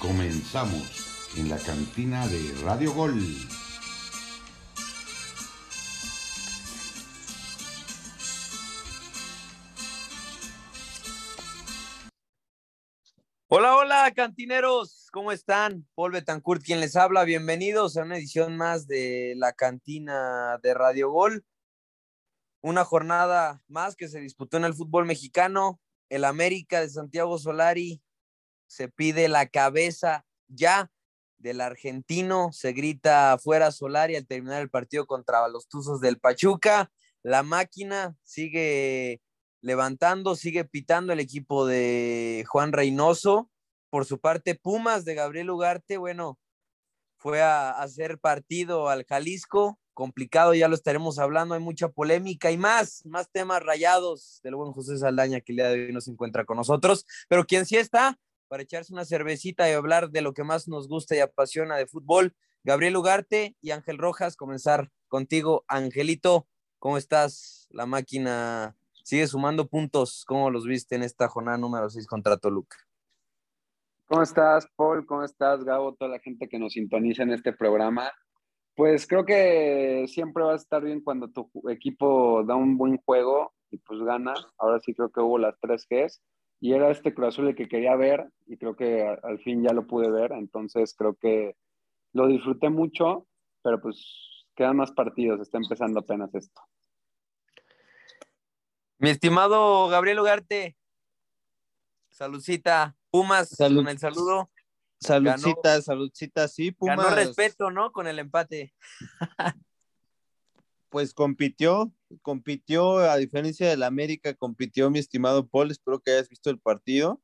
Comenzamos en la cantina de Radio Gol. Hola, hola, cantineros, ¿cómo están? Paul Betancourt, quien les habla, bienvenidos a una edición más de la cantina de Radio Gol. Una jornada más que se disputó en el fútbol mexicano. El América de Santiago Solari se pide la cabeza ya del argentino, se grita fuera Solari al terminar el partido contra los Tuzos del Pachuca. La máquina sigue levantando, sigue pitando el equipo de Juan Reynoso. Por su parte, Pumas de Gabriel Ugarte, bueno, fue a hacer partido al Jalisco, complicado, ya lo estaremos hablando, hay mucha polémica y más, más temas rayados del buen José Saldaña que el día de hoy no se encuentra con nosotros, pero quien sí está para echarse una cervecita y hablar de lo que más nos gusta y apasiona de fútbol, Gabriel Ugarte y Ángel Rojas, comenzar contigo, Angelito, ¿cómo estás? La máquina sigue sumando puntos. ¿Cómo los viste en esta jornada número 6 contra Toluca? ¿Cómo estás, Paul? ¿Cómo estás, Gabo? Toda la gente que nos sintoniza en este programa. Pues creo que siempre va a estar bien cuando tu equipo da un buen juego y pues gana. Ahora sí creo que hubo las tres Gs y era este Cruz Azul el que quería ver y creo que al fin ya lo pude ver. Entonces creo que lo disfruté mucho, pero pues quedan más partidos, está empezando apenas esto. Mi estimado Gabriel Ugarte, saludcita, Pumas, con el saludo. Saludcita, saludcita, sí, Pumas. Ganó respeto, ¿no? Con el empate. pues compitió, compitió, a diferencia del América, compitió mi estimado Paul, espero que hayas visto el partido.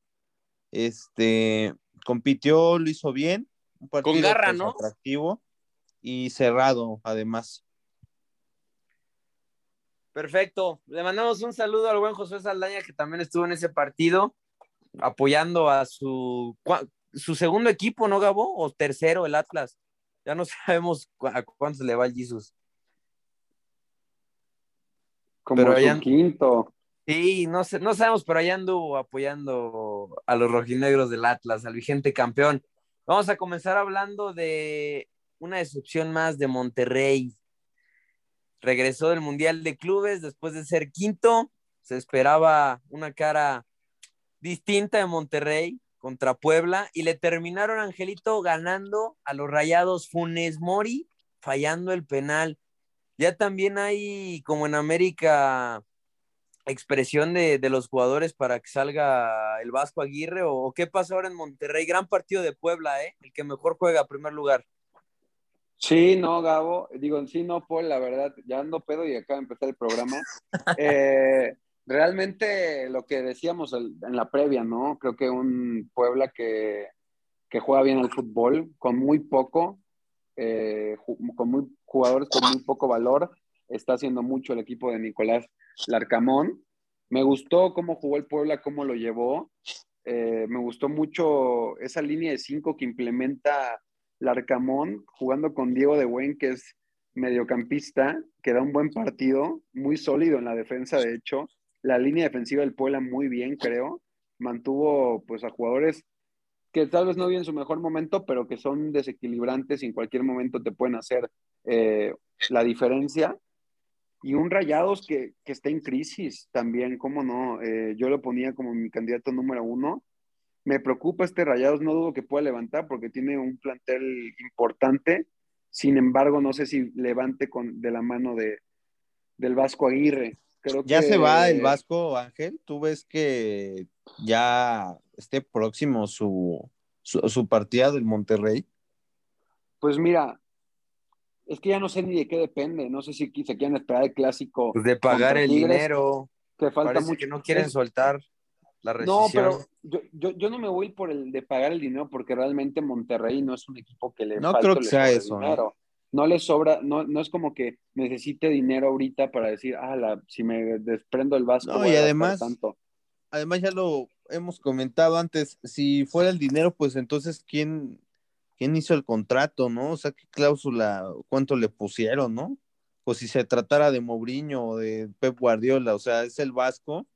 Este, compitió, lo hizo bien. Un partido Con garra, pues, ¿no? Atractivo y cerrado, además. Perfecto. Le mandamos un saludo al buen José Saldaña, que también estuvo en ese partido, apoyando a su, su segundo equipo, ¿no, Gabo? O tercero, el Atlas. Ya no sabemos a cuántos le va el Jesus. Como pero allá, quinto. Sí, no, sé, no sabemos, pero allá anduvo apoyando a los rojinegros del Atlas, al vigente campeón. Vamos a comenzar hablando de una decepción más de Monterrey regresó del Mundial de Clubes después de ser quinto. Se esperaba una cara distinta de Monterrey contra Puebla y le terminaron Angelito ganando a los Rayados Funes Mori, fallando el penal. Ya también hay, como en América, expresión de, los jugadores para que salga el Vasco Aguirre o, qué pasa ahora en Monterrey. Gran partido de Puebla, ¿eh? el que mejor juega a primer lugar. Sí, no, Gabo, digo, sí, no, Paul, la verdad, ya ando pedo y acaba de empezar el programa. Eh, realmente lo que decíamos en la previa, ¿no? Creo que un Puebla que, que juega bien al fútbol, con muy poco, eh, con muy, jugadores con muy poco valor, está haciendo mucho el equipo de Nicolás Larcamón. Me gustó cómo jugó el Puebla, cómo lo llevó. Eh, me gustó mucho esa línea de cinco que implementa Larcamón jugando con Diego de Buen, que es mediocampista, que da un buen partido, muy sólido en la defensa, de hecho. La línea defensiva del Puebla muy bien, creo. Mantuvo pues a jugadores que tal vez no viven su mejor momento, pero que son desequilibrantes y en cualquier momento te pueden hacer eh, la diferencia. Y un Rayados que, está en crisis también, ¿cómo no? Eh, yo lo ponía como mi candidato número uno me preocupa este Rayados, no dudo que pueda levantar porque tiene un plantel importante. Sin embargo, no sé si levante con, de la mano de, del Vasco Aguirre. Creo ya se va el Vasco, Ángel. ¿Tú ves que ya esté próximo su, su, partida del Monterrey? Pues mira, es que ya no sé ni de qué depende. No sé si se quieren esperar el clásico. Pues de pagar el dinero. Que falta mucho. Que no quieren soltar. No, pero yo, no me voy por el de pagar el dinero porque realmente Monterrey no es un equipo que le no creo que sea eso dinero. ¿no? le sobra no, no es como que necesite dinero ahorita para decir ah si me desprendo el Vasco no, y además tanto. además ya lo hemos comentado antes si fuera el dinero pues entonces quién quién hizo el contrato no o sea qué cláusula cuánto le pusieron no o si se tratara de Mourinho o de Pep Guardiola o sea es el Vasco.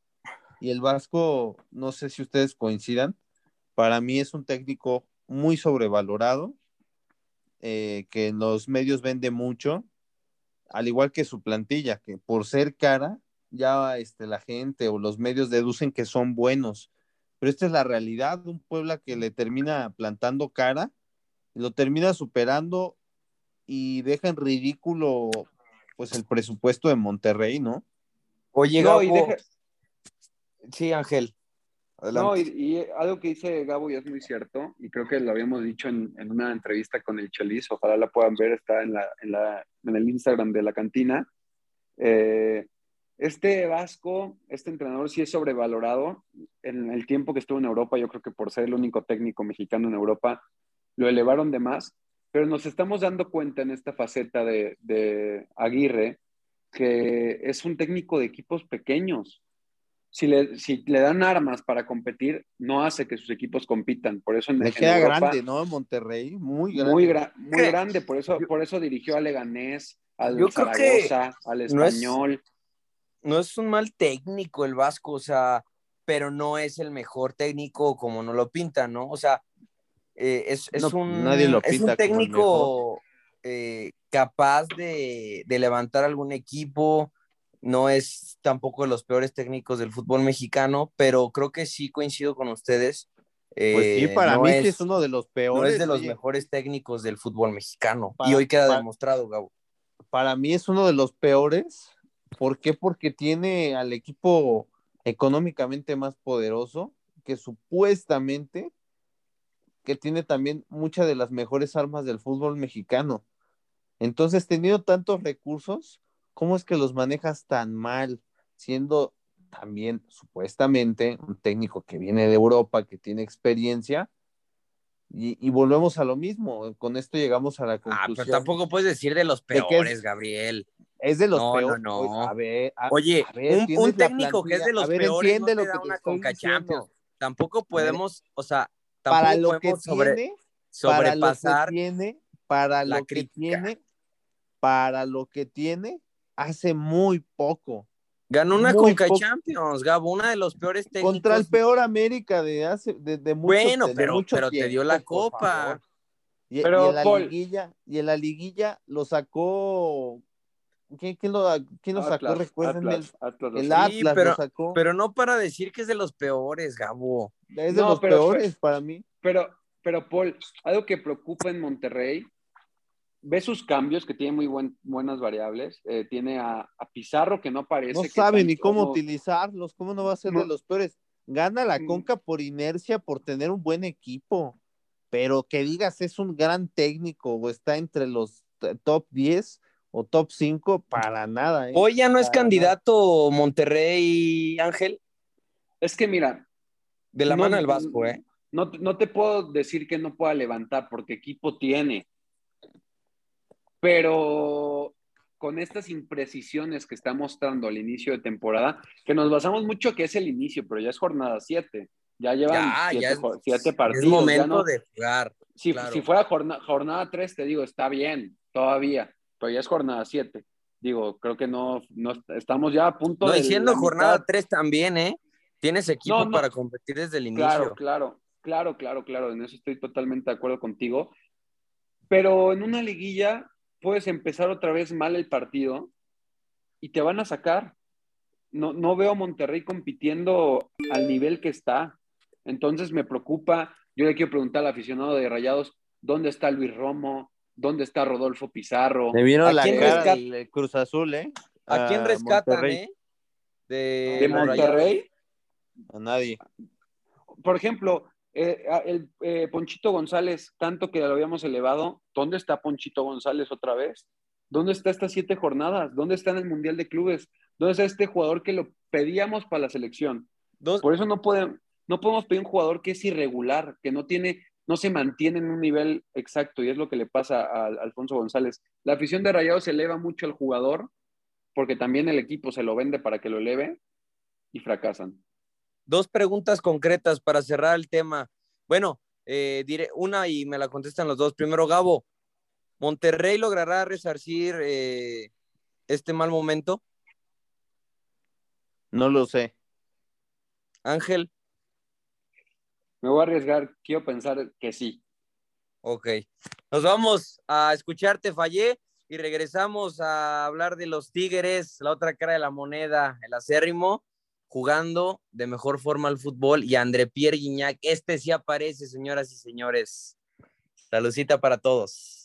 Y el Vasco, no sé si ustedes coincidan, para mí es un técnico muy sobrevalorado, eh, que en los medios vende mucho, al igual que su plantilla, que por ser cara, ya este, la gente o los medios deducen que son buenos. Pero esta es la realidad de un Puebla que le termina plantando cara, lo termina superando y deja en ridículo pues el presupuesto de Monterrey, ¿no? Oye, No, Gabo. y deja- Sí, Ángel. No, Adelante. y, y algo que dice Gabo y es muy cierto, y creo que lo habíamos dicho en, en una entrevista con el Chelis, ojalá la puedan ver, está en, la, en, la, en el Instagram de la cantina. Eh, este Vasco, este entrenador sí es sobrevalorado. En el tiempo que estuvo en Europa, yo creo que por ser el único técnico mexicano en Europa, lo elevaron de más, pero nos estamos dando cuenta en esta faceta de, de Aguirre que es un técnico de equipos pequeños si le, si le dan armas para competir, no hace que sus equipos compitan. Por eso en, Le en queda Europa, grande, ¿no? Monterrey, muy grande. Muy, gra- muy grande. Por eso, por eso dirigió al Leganés, al Yo creo que Zaragoza, al no es- Español. no es un mal técnico el Vasco, o sea, pero no es el mejor técnico como nos lo pintan, ¿no? O sea, eh, es, es No, un, nadie lo es pinta un técnico eh, capaz de, de levantar algún equipo, no es tampoco de los peores técnicos del fútbol mexicano, pero creo que sí coincido con ustedes. Pues sí, eh, para no mí es, es uno de los no peores. es de los oye. mejores técnicos del fútbol mexicano. Para- y hoy queda para- demostrado, Gabo. Para mí es uno de los peores. ¿Por qué? Porque tiene al equipo económicamente más poderoso, que supuestamente que tiene también muchas de las mejores armas del fútbol mexicano. Entonces, teniendo tantos recursos, ¿cómo es que los manejas tan mal? Siendo también supuestamente un técnico que viene de Europa, que tiene experiencia, y, y volvemos a lo mismo. Con esto llegamos a la Ah, conclusión. pero tampoco puedes decir de los ¿De qué es? peores, Gabriel. Es de los No, no, peores. no. Oye, A ver, a- Oye, a ver, un, un técnico que es de los ver, peores no te lo da que una Conca. Champions. Tampoco podemos, o sea, para tampoco lo que sobre, tiene, para lo que sobrepasar. tiene, para la lo que tiene, para lo que tiene, hace muy poco. Ganó una muy Conca poco. Champions, Gabo, una de los peores técnicos. Contra el peor América de hace de, de mucho, Bueno, de pero, mucho pero te dio la copa. Y, Pero, y en la Paul- liguilla, y en la liguilla lo sacó. ¿Quién, quién lo, quién lo sacó? Atlas. Atlas, Atlas, el los- Sí, Atlas pero- lo sacó. Pero no para decir que es de los peores, Gabo. es de No, los pero- peores para mí. Pero, pero Paul, algo que preocupa en Monterrey, ve sus cambios, que tiene muy buen- buenas variables. eh, tiene a, a Pizarro, que no parece. No que sabe ni cómo no- utilizarlos, cómo no va a ser No. de los peores. Gana la Mm. Conca por inercia, por tener un buen equipo, pero que digas es un gran técnico o está entre los top 10 o top 5, para nada. ¿eh? Hoy ya no es Para candidato Monterrey, Ángel, Es que mira, de la No, mano del Vasco, ¿eh? No, no te puedo decir que no pueda levantar porque equipo tiene. Pero con estas imprecisiones que está mostrando al inicio de temporada, que nos basamos mucho que es el inicio, pero ya es jornada 7. Ya llevan Ya, siete, ya es, jo- siete partidos. es ya momento no- de jugar. si, claro. si fuera jornada, jornada 3, te digo, está bien, todavía, pero ya es jornada 7. Digo, creo que no, no estamos ya a punto No, de. diciendo jornada mitad. 3 también, ¿eh? Tienes equipo No, no. para competir desde el inicio. Claro, claro, claro, claro, claro. En eso estoy totalmente de acuerdo contigo. Pero en una liguilla puedes empezar otra vez mal el partido y te van a sacar. No, no veo a Monterrey compitiendo al nivel que está. Entonces me preocupa. Yo le quiero preguntar al aficionado de Rayados, ¿dónde está Luis Romo? ¿Dónde está Rodolfo Pizarro? Vieron ¿A la quién cara rescat- del Cruz Azul, ¿eh? ¿A quién rescatan, Monterrey. eh? De, ¿De los Monterrey? A nadie. por ejemplo, eh, el eh, Ponchito González, tanto que lo habíamos elevado, ¿dónde está Ponchito González otra vez? ¿Dónde está estas siete jornadas? ¿Dónde está en el Mundial de Clubes? ¿Dónde está este jugador que lo pedíamos para la selección? Dos, Por eso no, pueden, no podemos pedir un jugador que es irregular, que no tiene, no se mantiene en un nivel exacto, y es lo que le pasa a, a Alfonso González. La afición de Rayados eleva mucho al jugador, porque también el equipo se lo vende para que lo eleve, y fracasan. dos preguntas concretas para cerrar el tema. Bueno, eh, diré una y me la contestan los dos. Primero, Gabo, ¿Monterrey logrará resarcir eh, este mal momento? No lo sé. Ángel, Me voy a arriesgar, quiero pensar que sí. Ok. Nos vamos a escucharte, Fallé, y regresamos a hablar de los Tigres, la otra cara de la moneda, el acérrimo, jugando de mejor forma al fútbol. Y André Pierre Guignac, este sí aparece, señoras y señores. Saludcita para todos.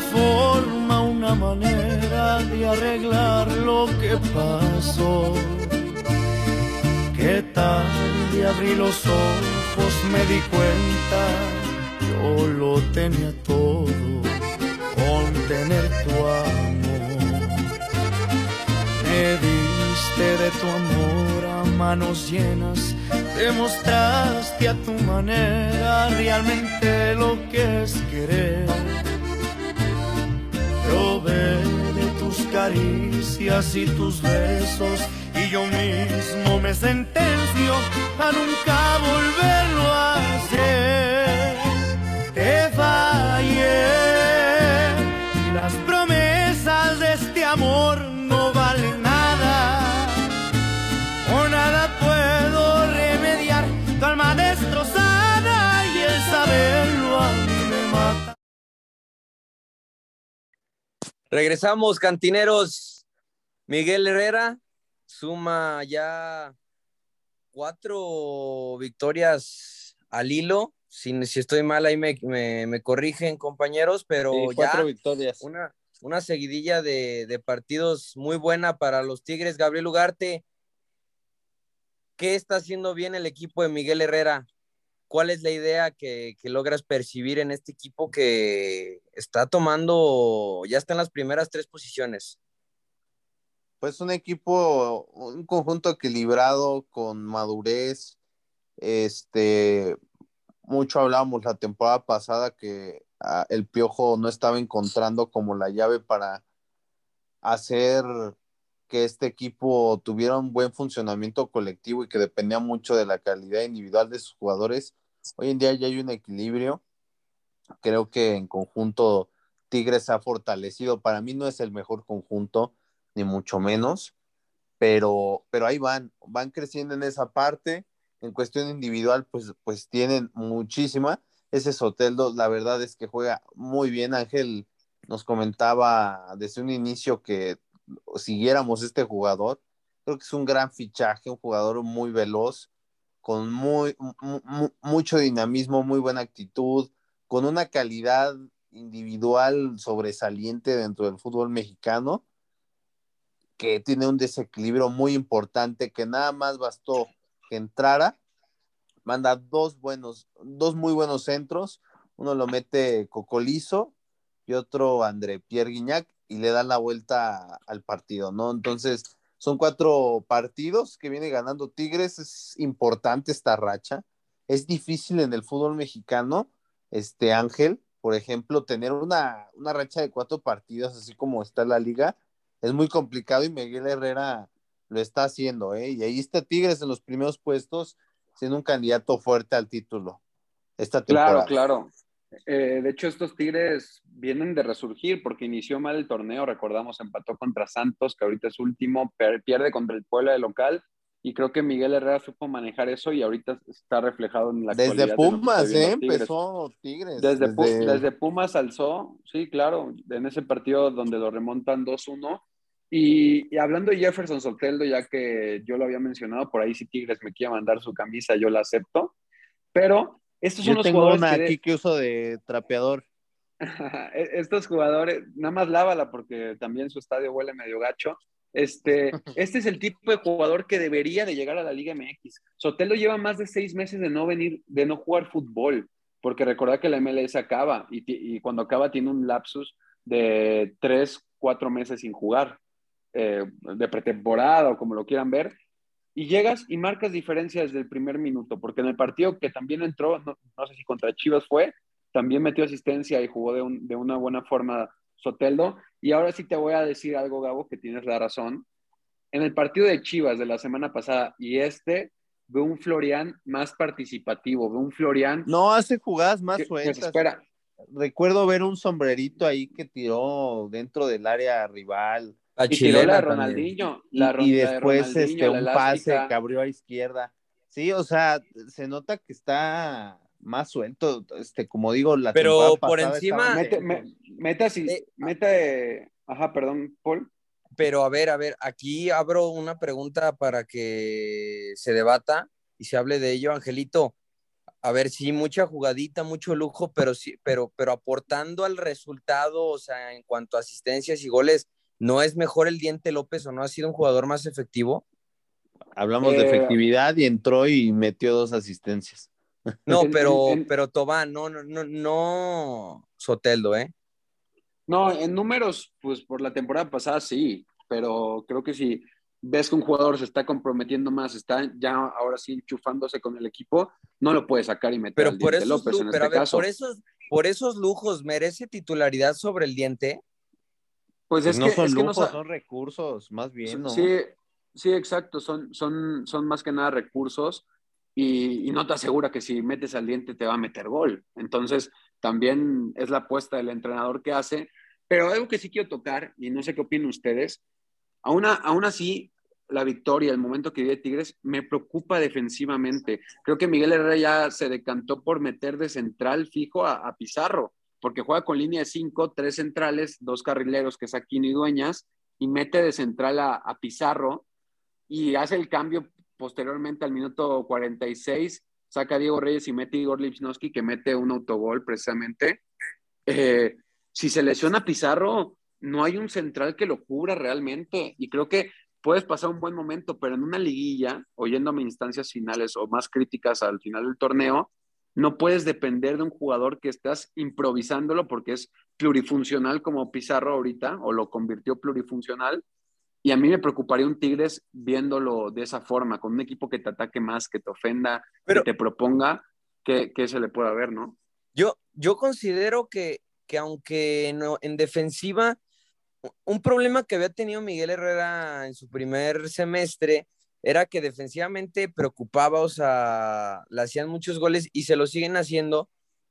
Forma, una manera de arreglar lo que pasó. ¿Qué tal de abrí los ojos, me di cuenta, yo lo tenía todo con tener tu amor. Me diste de tu amor a manos llenas Demostraste a tu manera realmente lo que es querer. Caricias y tus besos y yo mismo me sentencio a nunca volverlo a hacer. Regresamos, cantineros. Miguel Herrera suma ya cuatro victorias al hilo. Si, si estoy mal, ahí me, me, corrigen, compañeros, pero cuatro victorias. Una, una seguidilla de, de partidos muy buena para los Tigres. Gabriel Ugarte, ¿Qué está haciendo bien el equipo de Miguel Herrera? ¿Cuál es la idea que, logras percibir en este equipo que está tomando, ya está en las primeras tres posiciones? Pues un equipo, un conjunto equilibrado, con madurez. Este, mucho hablábamos la temporada pasada que ah, el Piojo no estaba encontrando como la llave para hacer que este equipo tuviera un buen funcionamiento colectivo y que dependía mucho de la calidad individual de sus jugadores. Hoy en día ya hay un equilibrio. Creo que en conjunto Tigres ha fortalecido. Para mí no es el mejor conjunto, ni mucho menos, pero, pero ahí van, van creciendo en esa parte. En cuestión individual, pues, pues tienen muchísima. Ese Soteldo, la verdad es que juega muy bien. Ángel nos comentaba desde un inicio que siguiéramos este jugador. Creo que es un gran fichaje, un jugador muy veloz, con muy, mucho dinamismo, muy buena actitud, con una calidad individual sobresaliente dentro del fútbol mexicano, que tiene un desequilibrio muy importante, que nada más bastó que entrara, manda dos buenos, dos muy buenos centros, uno lo mete Cocolizo y otro André Pierre Guignac, y le dan la vuelta al partido, ¿no? Entonces, son cuatro partidos que viene ganando Tigres, es importante esta racha, es difícil en el fútbol mexicano, este Ángel, por ejemplo, tener una, una racha de cuatro partidos, así como está la liga, es muy complicado y Miguel Herrera lo está haciendo, ¿eh? Y ahí está Tigres en los primeros puestos, siendo un candidato fuerte al título. Esta temporada. Claro, claro. Eh, de hecho, estos Tigres vienen de resurgir porque inició mal el torneo, recordamos, empató contra Santos, que ahorita es último, pierde contra el Puebla de local, y creo que Miguel Herrera supo manejar eso y ahorita está reflejado en la Desde Pumas, ¿eh? Empezó Tigres. Desde, desde... Pumas alzó, sí, claro, en ese partido donde lo remontan 2-1. Y, y, hablando de Jefferson Soteldo, ya que yo lo había mencionado, por ahí si Tigres me quiere mandar su camisa, yo la acepto. Pero estos son los tengo jugadores una aquí que uso de trapeador. E-, estos jugadores, nada más lávala porque también su estadio huele medio gacho. Este, este es el tipo de jugador que debería de llegar a la Liga MX. Sotelo lleva más de seis meses de no venir, de no jugar fútbol, porque recordad que la MLS acaba y, y cuando acaba tiene un lapsus de tres, cuatro meses sin jugar. eh, de pretemporada o como lo quieran ver, y llegas y marcas diferencia desde el primer minuto, porque en el partido que también entró, no, sé si contra Chivas fue, también metió asistencia y jugó de, de una buena forma Soteldo. Y ahora sí te voy a decir algo, Gabo, que tienes la razón. En el partido de Chivas de la semana pasada y este, veo un Florian más participativo, veo un Florian... No, hace jugadas más sueltas. espera. Recuerdo ver un sombrerito ahí que tiró dentro del área rival. La y tiró la Ronaldinho. y, después este, un pase que abrió a izquierda. Sí, o sea, se nota que está más suelto, este, como digo, la Pero por encima... Mete, así, eh, mete... Ajá, perdón, Paul. Pero a ver, a ver, aquí abro una pregunta para que se debata y se hable de ello, Angelito. A ver, sí, mucha jugadita, mucho lujo, pero sí, pero, pero aportando al resultado, o sea, en cuanto a asistencias y goles, ¿no es mejor el Diente López o no ha sido un jugador más efectivo? Hablamos de eh, efectividad y entró y metió dos asistencias. No, pero, pero Tobán, no, no, no, no Soteldo, ¿eh? No, en números, pues por la temporada pasada sí, pero creo que si ves que un jugador se está comprometiendo más, está ya ahora sí enchufándose con el equipo, no lo puedes sacar y meter pero al por diente López en pero este caso. Por esos, por esos lujos, ¿merece titularidad sobre el diente? Pues, pues es no que, son lujos, son recursos, más bien, ¿no? Sí, sí, exacto, son, son, son más que nada recursos y, y, no te asegura que si metes al diente te va a meter gol. Entonces, también es la apuesta del entrenador que hace. Pero algo que sí quiero tocar, y no sé qué opinan ustedes, aún, aún así, la victoria, el momento que vive Tigres, me preocupa defensivamente. Creo que Miguel Herrera ya se decantó por meter de central fijo a, Pizarro, porque juega con línea de cinco, tres centrales, dos carrileros, que es Aquino y Dueñas, y mete de central a, a Pizarro y hace el cambio posteriormente al minuto 46 saca a Diego Reyes y mete a Igor Lipsnowski, que mete un autogol precisamente. Eh, si se lesiona Pizarro, no hay un central que lo cubra realmente. Y creo que puedes pasar un buen momento, pero en una liguilla, oyéndome instancias finales o más críticas al final del torneo, no puedes depender de un jugador que estás improvisándolo porque es plurifuncional como Pizarro ahorita, o lo convirtió plurifuncional, y a mí me preocuparía un Tigres viéndolo de esa forma, con un equipo que te ataque más, que te ofenda, que te proponga, que, se le pueda ver, ¿no? Yo, yo considero que, que aunque no, en defensiva, un problema que había tenido Miguel Herrera en su primer semestre era que defensivamente preocupaba, o sea, le hacían muchos goles y se lo siguen haciendo,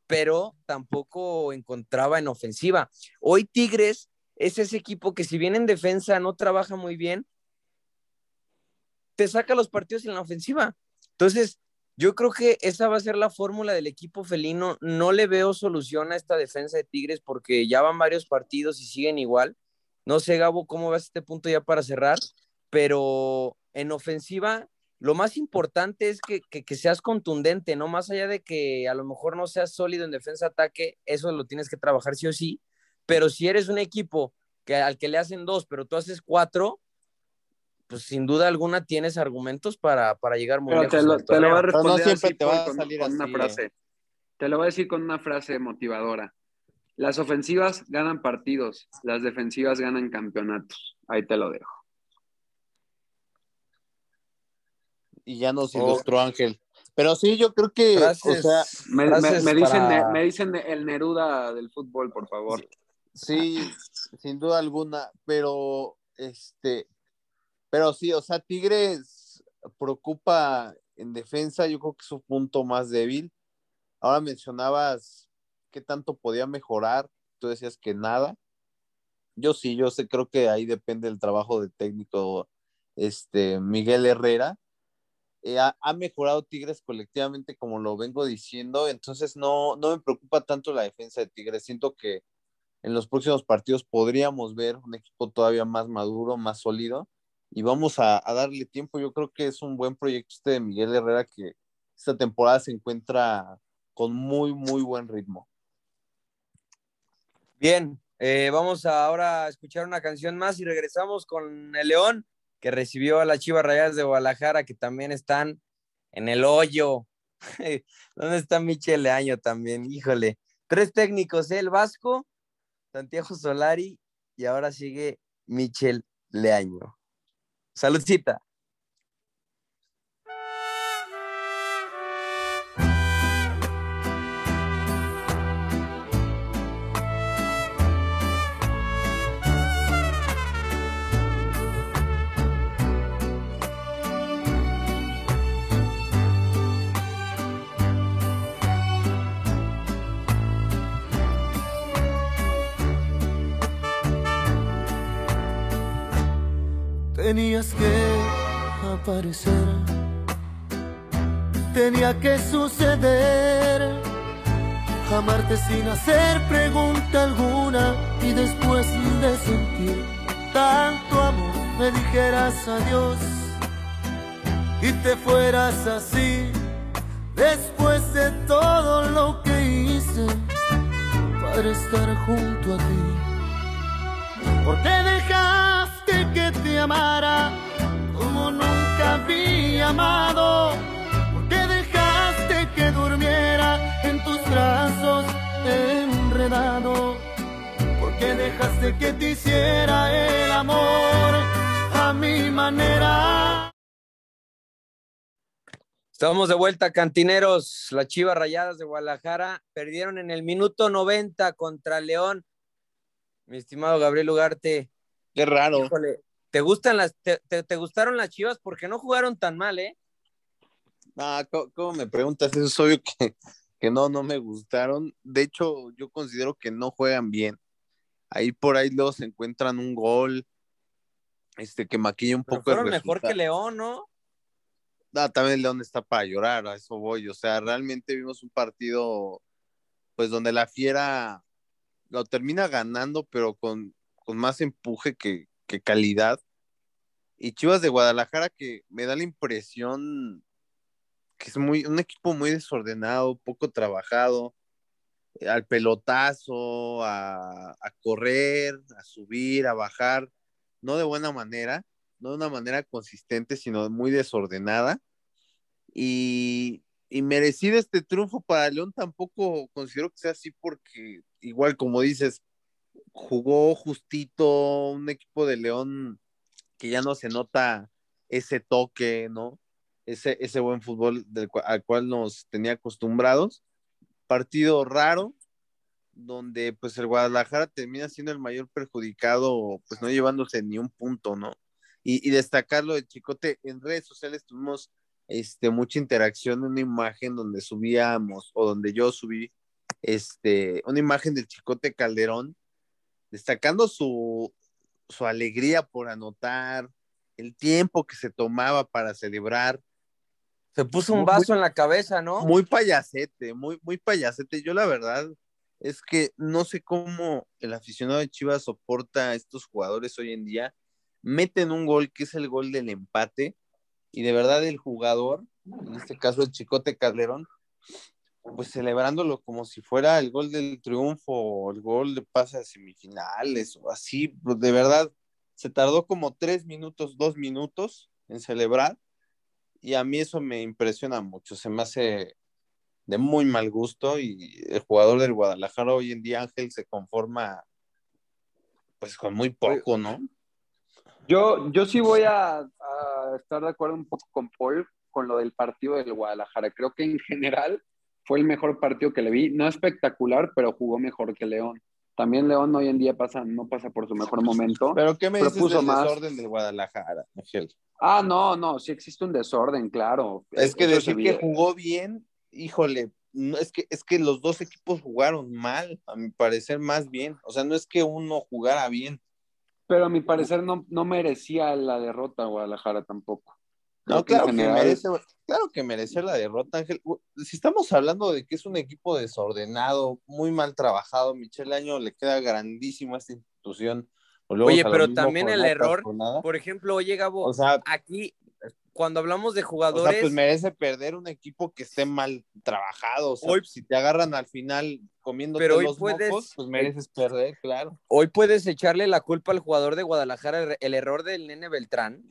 pero tampoco encontraba en ofensiva. Hoy Tigres es ese equipo que si bien en defensa no trabaja muy bien, te saca los partidos en la ofensiva. Entonces, yo creo que esa va a ser la fórmula del equipo felino. No le veo solución a esta defensa de Tigres porque ya van varios partidos y siguen igual. No sé, Gabo, cómo vas este punto ya para cerrar, pero en ofensiva lo más importante es que, que, seas contundente, ¿no? Más allá de que a lo mejor no seas sólido en defensa-ataque, eso lo tienes que trabajar sí o sí, pero si eres un equipo que al que le hacen dos, pero tú haces cuatro, pues sin duda alguna tienes argumentos para, llegar muy lejos. Te lo, te lo, voy a responder te va a salir con, una frase. Te lo voy a decir con una frase motivadora. Las ofensivas ganan partidos, las defensivas ganan campeonatos. Ahí te lo dejo. Y ya nos ilustró Ángel. Pero sí, yo creo que, o sea, me, dicen, me dicen el Neruda del fútbol, por favor. Sí, sin duda alguna, pero este, pero sí, o sea, Tigres preocupa en defensa, yo creo que es su punto más débil. Ahora mencionabas qué tanto podía mejorar, tú decías que nada. Yo sí, yo sé, creo que ahí depende el trabajo del técnico este, Miguel Herrera. Eh, ha, mejorado Tigres colectivamente, como lo vengo diciendo, entonces no, no me preocupa tanto la defensa de Tigres. Siento que en los próximos partidos podríamos ver un equipo todavía más maduro, más sólido, y vamos a, darle tiempo. Yo creo que es un buen proyecto este de Miguel Herrera que esta temporada se encuentra con muy, muy buen ritmo. Bien, eh, vamos ahora a escuchar una canción más y regresamos con el León, que recibió a las Chivas Rayadas de Guadalajara, que también están en el hoyo. ¿Dónde está Michel Leaño también? Híjole. Tres técnicos, ¿eh? el Vasco, Santiago Solari y ahora sigue Michel Leaño. Saludcita. Tenías que aparecer, tenía que suceder, amarte sin hacer pregunta alguna y después de sentir tanto amor me dijeras adiós y te fueras así después de todo lo que hice para estar junto a ti. ¿Por qué dejaste que te amara como nunca había amado? ¿Por qué dejaste que durmiera en tus brazos enredado? ¿Por qué dejaste que te hiciera el amor a mi manera? Estamos de vuelta, cantineros. Las Chivas Rayadas de Guadalajara perdieron en el minuto 90 contra León. Mi estimado Gabriel Ugarte, Qué raro. híjole, ¿te gustan las, te, te- te gustaron las Chivas? Porque no jugaron tan mal, ¿eh? Ah, ¿cómo, cómo me preguntas? Eso es obvio que, que no, no me gustaron. De hecho, yo considero que no juegan bien. Ahí por ahí luego se encuentran un gol, este, que maquilla un Pero poco el fueron mejor que. León, ¿no? Ah, también León está para llorar, a eso voy. O sea, realmente vimos un partido, pues donde la Fiera lo termina ganando, pero con, con más empuje que, calidad. Y Chivas de Guadalajara, que me da la impresión que es muy, un equipo muy desordenado, poco trabajado, eh, al pelotazo, a, a correr, a subir, a bajar, no de buena manera, no de una manera consistente, sino muy desordenada. Y, y merecido este triunfo para León tampoco considero que sea así porque igual como dices, jugó justito un equipo de León que ya no se nota ese toque, ¿no? Ese, ese buen fútbol al cual nos tenía acostumbrados. Partido raro, donde pues el Guadalajara termina siendo el mayor perjudicado, pues no llevándose ni un punto, ¿no? Y, y destacarlo de Chicote, en redes sociales tuvimos este, mucha interacción, una imagen donde subíamos, o donde yo subí, este, una imagen del Chicote Calderón, destacando su, su alegría por anotar, el tiempo que se tomaba para celebrar, Se puso un Muy- vaso en la cabeza, ¿no? muy payasete, muy, muy payasete. Yo la verdad es que no sé cómo el aficionado de Chivas soporta a estos jugadores hoy en día. Meten un gol que es el gol del empate y de verdad el jugador, en este caso el Chicote Calderón, pues celebrándolo como si fuera el gol del triunfo o el gol de pase a semifinales o así, de verdad se tardó como tres minutos, dos minutos en celebrar y a mí eso me impresiona mucho, se me hace de muy mal gusto y el jugador del Guadalajara hoy en día, Ángel, se conforma pues con muy poco, ¿no? Yo, yo sí voy a, a estar de acuerdo un poco con Paul con lo del partido del Guadalajara. Creo que en general fue el mejor partido que le vi. No espectacular, pero jugó mejor que León. También León hoy en día pasa, no pasa por su mejor momento. Pero ¿qué me dices del más- desorden del Guadalajara, Ángel? Ah, no, no, sí existe un desorden, claro. Es que Eso decir que jugó bien, híjole, no, es que es que los dos equipos jugaron mal, a mi parecer más bien. O sea, no es que uno jugara bien. Pero a mi parecer no, no merecía la derrota Guadalajara tampoco. No, claro que general- merece, claro que merece la derrota, Ángel. Si estamos hablando de que es un equipo desordenado, muy mal trabajado, Michel Año le queda grandísimo a esta institución. Oye, pero también el error, jornada. Por ejemplo, oye, Gabo, O sea, aquí, cuando hablamos de o sea, jugadores, pues merece perder un equipo que esté mal trabajado. O sea, Hoy- si te agarran al final comiendo Pero hoy los puedes- mocos, pues mereces perder, claro. hoy puedes echarle la culpa al jugador de Guadalajara, el, error del nene Beltrán.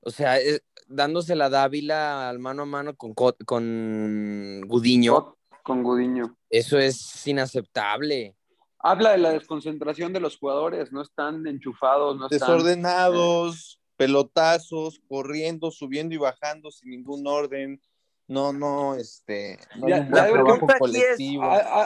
O sea, eh, dándose la Dávila al mano a mano con, Co- con Gudiño. Con Gudiño. Eso es inaceptable. habla de la desconcentración de los jugadores, no están enchufados, no están... Desordenados, pelotazos, corriendo, subiendo y bajando sin ningún orden. No, no, este. No Ya-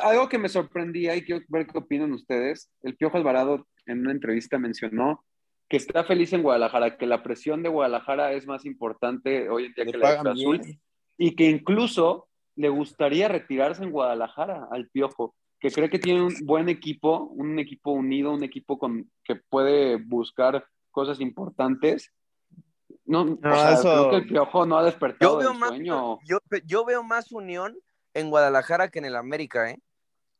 algo que me sorprendía y quiero ver qué opinan ustedes, el Piojo Alvarado en una entrevista mencionó que está feliz en Guadalajara, que la presión de Guadalajara es más importante hoy en día Le que la de Azul, bien. y que incluso le gustaría retirarse en Guadalajara al Piojo, que cree que tiene un buen equipo, un equipo unido, un equipo con, que puede buscar cosas importantes. No, o sea, eso- creo que el Piojo no ha Yo despertado veo, del más, sueño. yo, yo veo más unión en Guadalajara que en el América, ¿eh?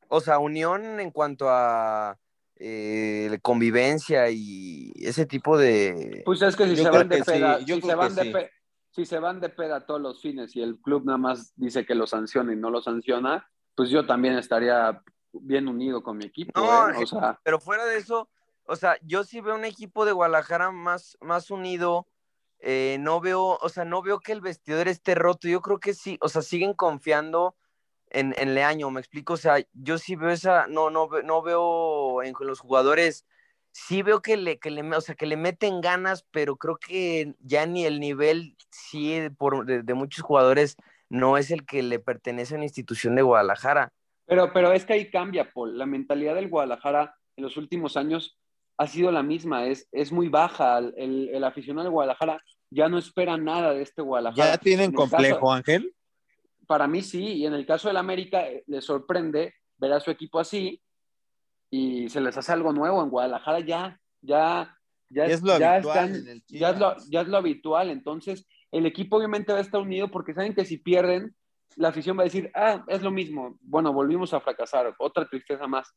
O sea, unión en cuanto a eh, convivencia y ese tipo de... Pues es que si Yo se van de sí, peda, si se van de sí. pe- si se van de peda todos los fines y el club nada más dice que lo sanciona y no lo sanciona, pues yo también estaría bien unido con mi equipo, No, ¿eh? O sea, Pero fuera de eso, o sea, yo sí veo un equipo de Guadalajara más, más unido. eh, no veo, o sea, no veo que el vestidor esté roto. Yo creo que sí, o sea, siguen confiando en, en Leaño, me explico. O sea, yo sí veo esa, no, no, no veo en los jugadores, sí veo que le, que le, o sea, que le meten ganas, pero creo que ya ni el nivel, sí, por, de, de muchos jugadores, no es el que le pertenece a una institución de Guadalajara. pero, pero es que ahí cambia, Paul. La mentalidad del Guadalajara en los últimos años ha sido la misma, es, es muy baja. El, el- aficionado del Guadalajara ya no espera nada de este Guadalajara. Ya tienen En el caso- complejo, Ángel. Para mí sí, y en el caso del América eh, les sorprende ver a su equipo así y se les hace algo nuevo en Guadalajara ya, ya, ya, Ya es lo ya habitual están- en ya es lo, ya es lo habitual, entonces el equipo obviamente va a estar unido porque saben que si pierden, la afición va a decir, ah, es lo mismo, bueno, volvimos a fracasar, otra tristeza más.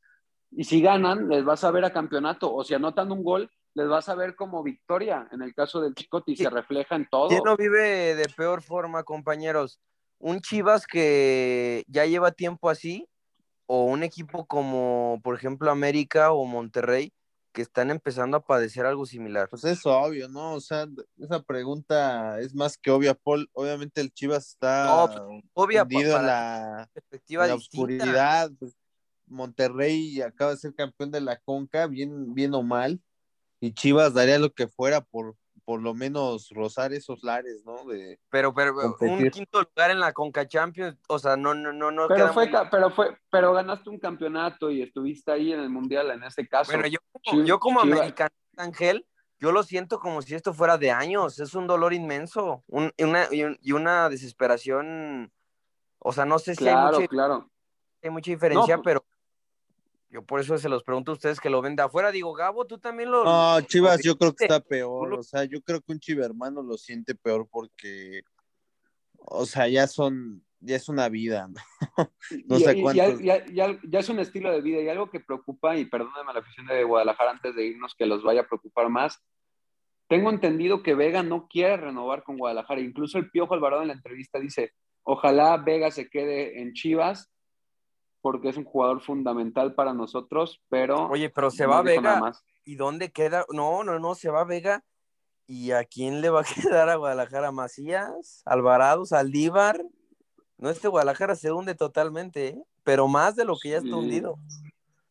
Y si ganan, les vas a ver a campeonato, o si anotan un gol, les vas a ver como victoria, en el caso del Chicote, y se refleja en todo. ¿Quién no vive de peor forma, compañeros? ¿Un Chivas que ya lleva tiempo así? ¿O un equipo como, por ejemplo, América o Monterrey, que están empezando a padecer algo similar? Pues es obvio, ¿no? O sea, esa pregunta es más que obvia, Paul. Obviamente el Chivas está No, pues, Obvia, pa- hundido en la, perspectiva en la oscuridad. Pues, Monterrey acaba de ser campeón de la Conca, bien, bien o mal. Y Chivas daría lo que fuera por, por lo menos rozar esos lares, ¿no? De, Pero, pero un quinto lugar en la Conca Champions, o sea, no, no, no, no Pero fue, muy- pero fue, pero ganaste un campeonato y estuviste ahí en el mundial en este caso. Bueno, yo como, yo como Chivas- americano, Ángel, yo lo siento como si esto fuera de años. Es un dolor inmenso un- una, y, un- y una desesperación. O sea, no sé si hay claro, mucha, claro. hay mucha diferencia, No, pero yo por eso se los pregunto a ustedes que lo ven de afuera. Digo, Gabo, tú también lo. No, Chivas yo creo que está peor, o sea, yo creo que un chivermano lo siente peor porque, o sea, ya son, ya es una vida, ¿no? No y, sé cuántos. al- ya, ya- ya es un estilo de vida y algo que preocupa, y perdóname a la afición de Guadalajara antes de irnos que los vaya a preocupar más. Tengo entendido que Vega no quiere renovar con Guadalajara. Incluso el Piojo Alvarado en la entrevista dice, ojalá Vega se quede en Chivas porque es un jugador fundamental para nosotros, pero Oye, pero se no va Vega. más. ¿Y dónde queda? No, no, no, se va Vega. ¿Y a quién le va a quedar a Guadalajara? ¿Macías? ¿Alvarado? ¿Saldívar? No, este Guadalajara se hunde totalmente, ¿eh? pero más de lo que ya está Sí. hundido.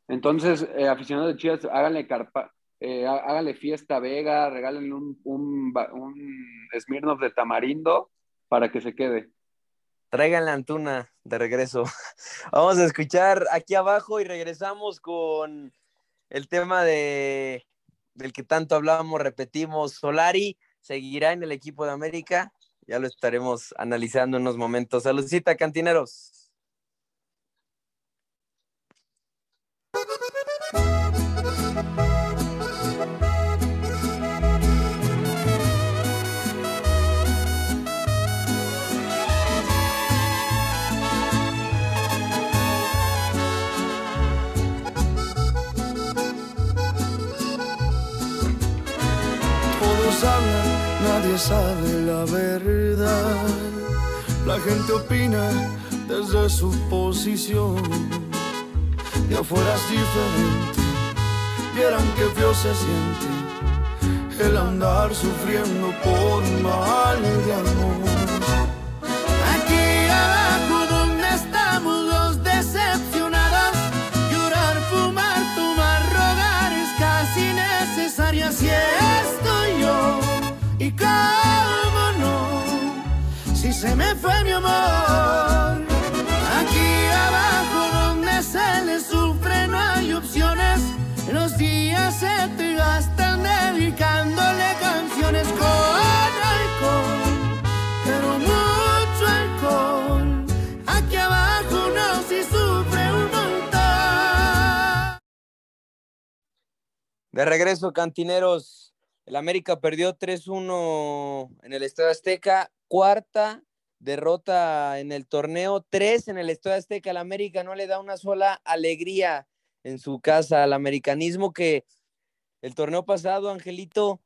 Entonces, eh, aficionados de Chivas, háganle carpa, eh, há- háganle fiesta a Vega, regálenle un, un, Smirnoff de tamarindo para que se quede. Traigan la Antuna de regreso. Vamos a escuchar aquí abajo y regresamos con el tema de del que tanto hablábamos, repetimos, Solari seguirá en el equipo de América. Ya lo estaremos analizando en unos momentos. Saludcita, cantineros. Nadie sabe la verdad. La gente opina desde su posición. De afuera es diferente. Vieran que feo se siente el andar sufriendo por mal de amor. De regreso, cantineros. El América perdió 3-1 en el Estadio Azteca, cuarta derrota en el torneo, tres en el Estadio Azteca. El América no le da una sola alegría en su casa al americanismo que el torneo pasado, Angelito,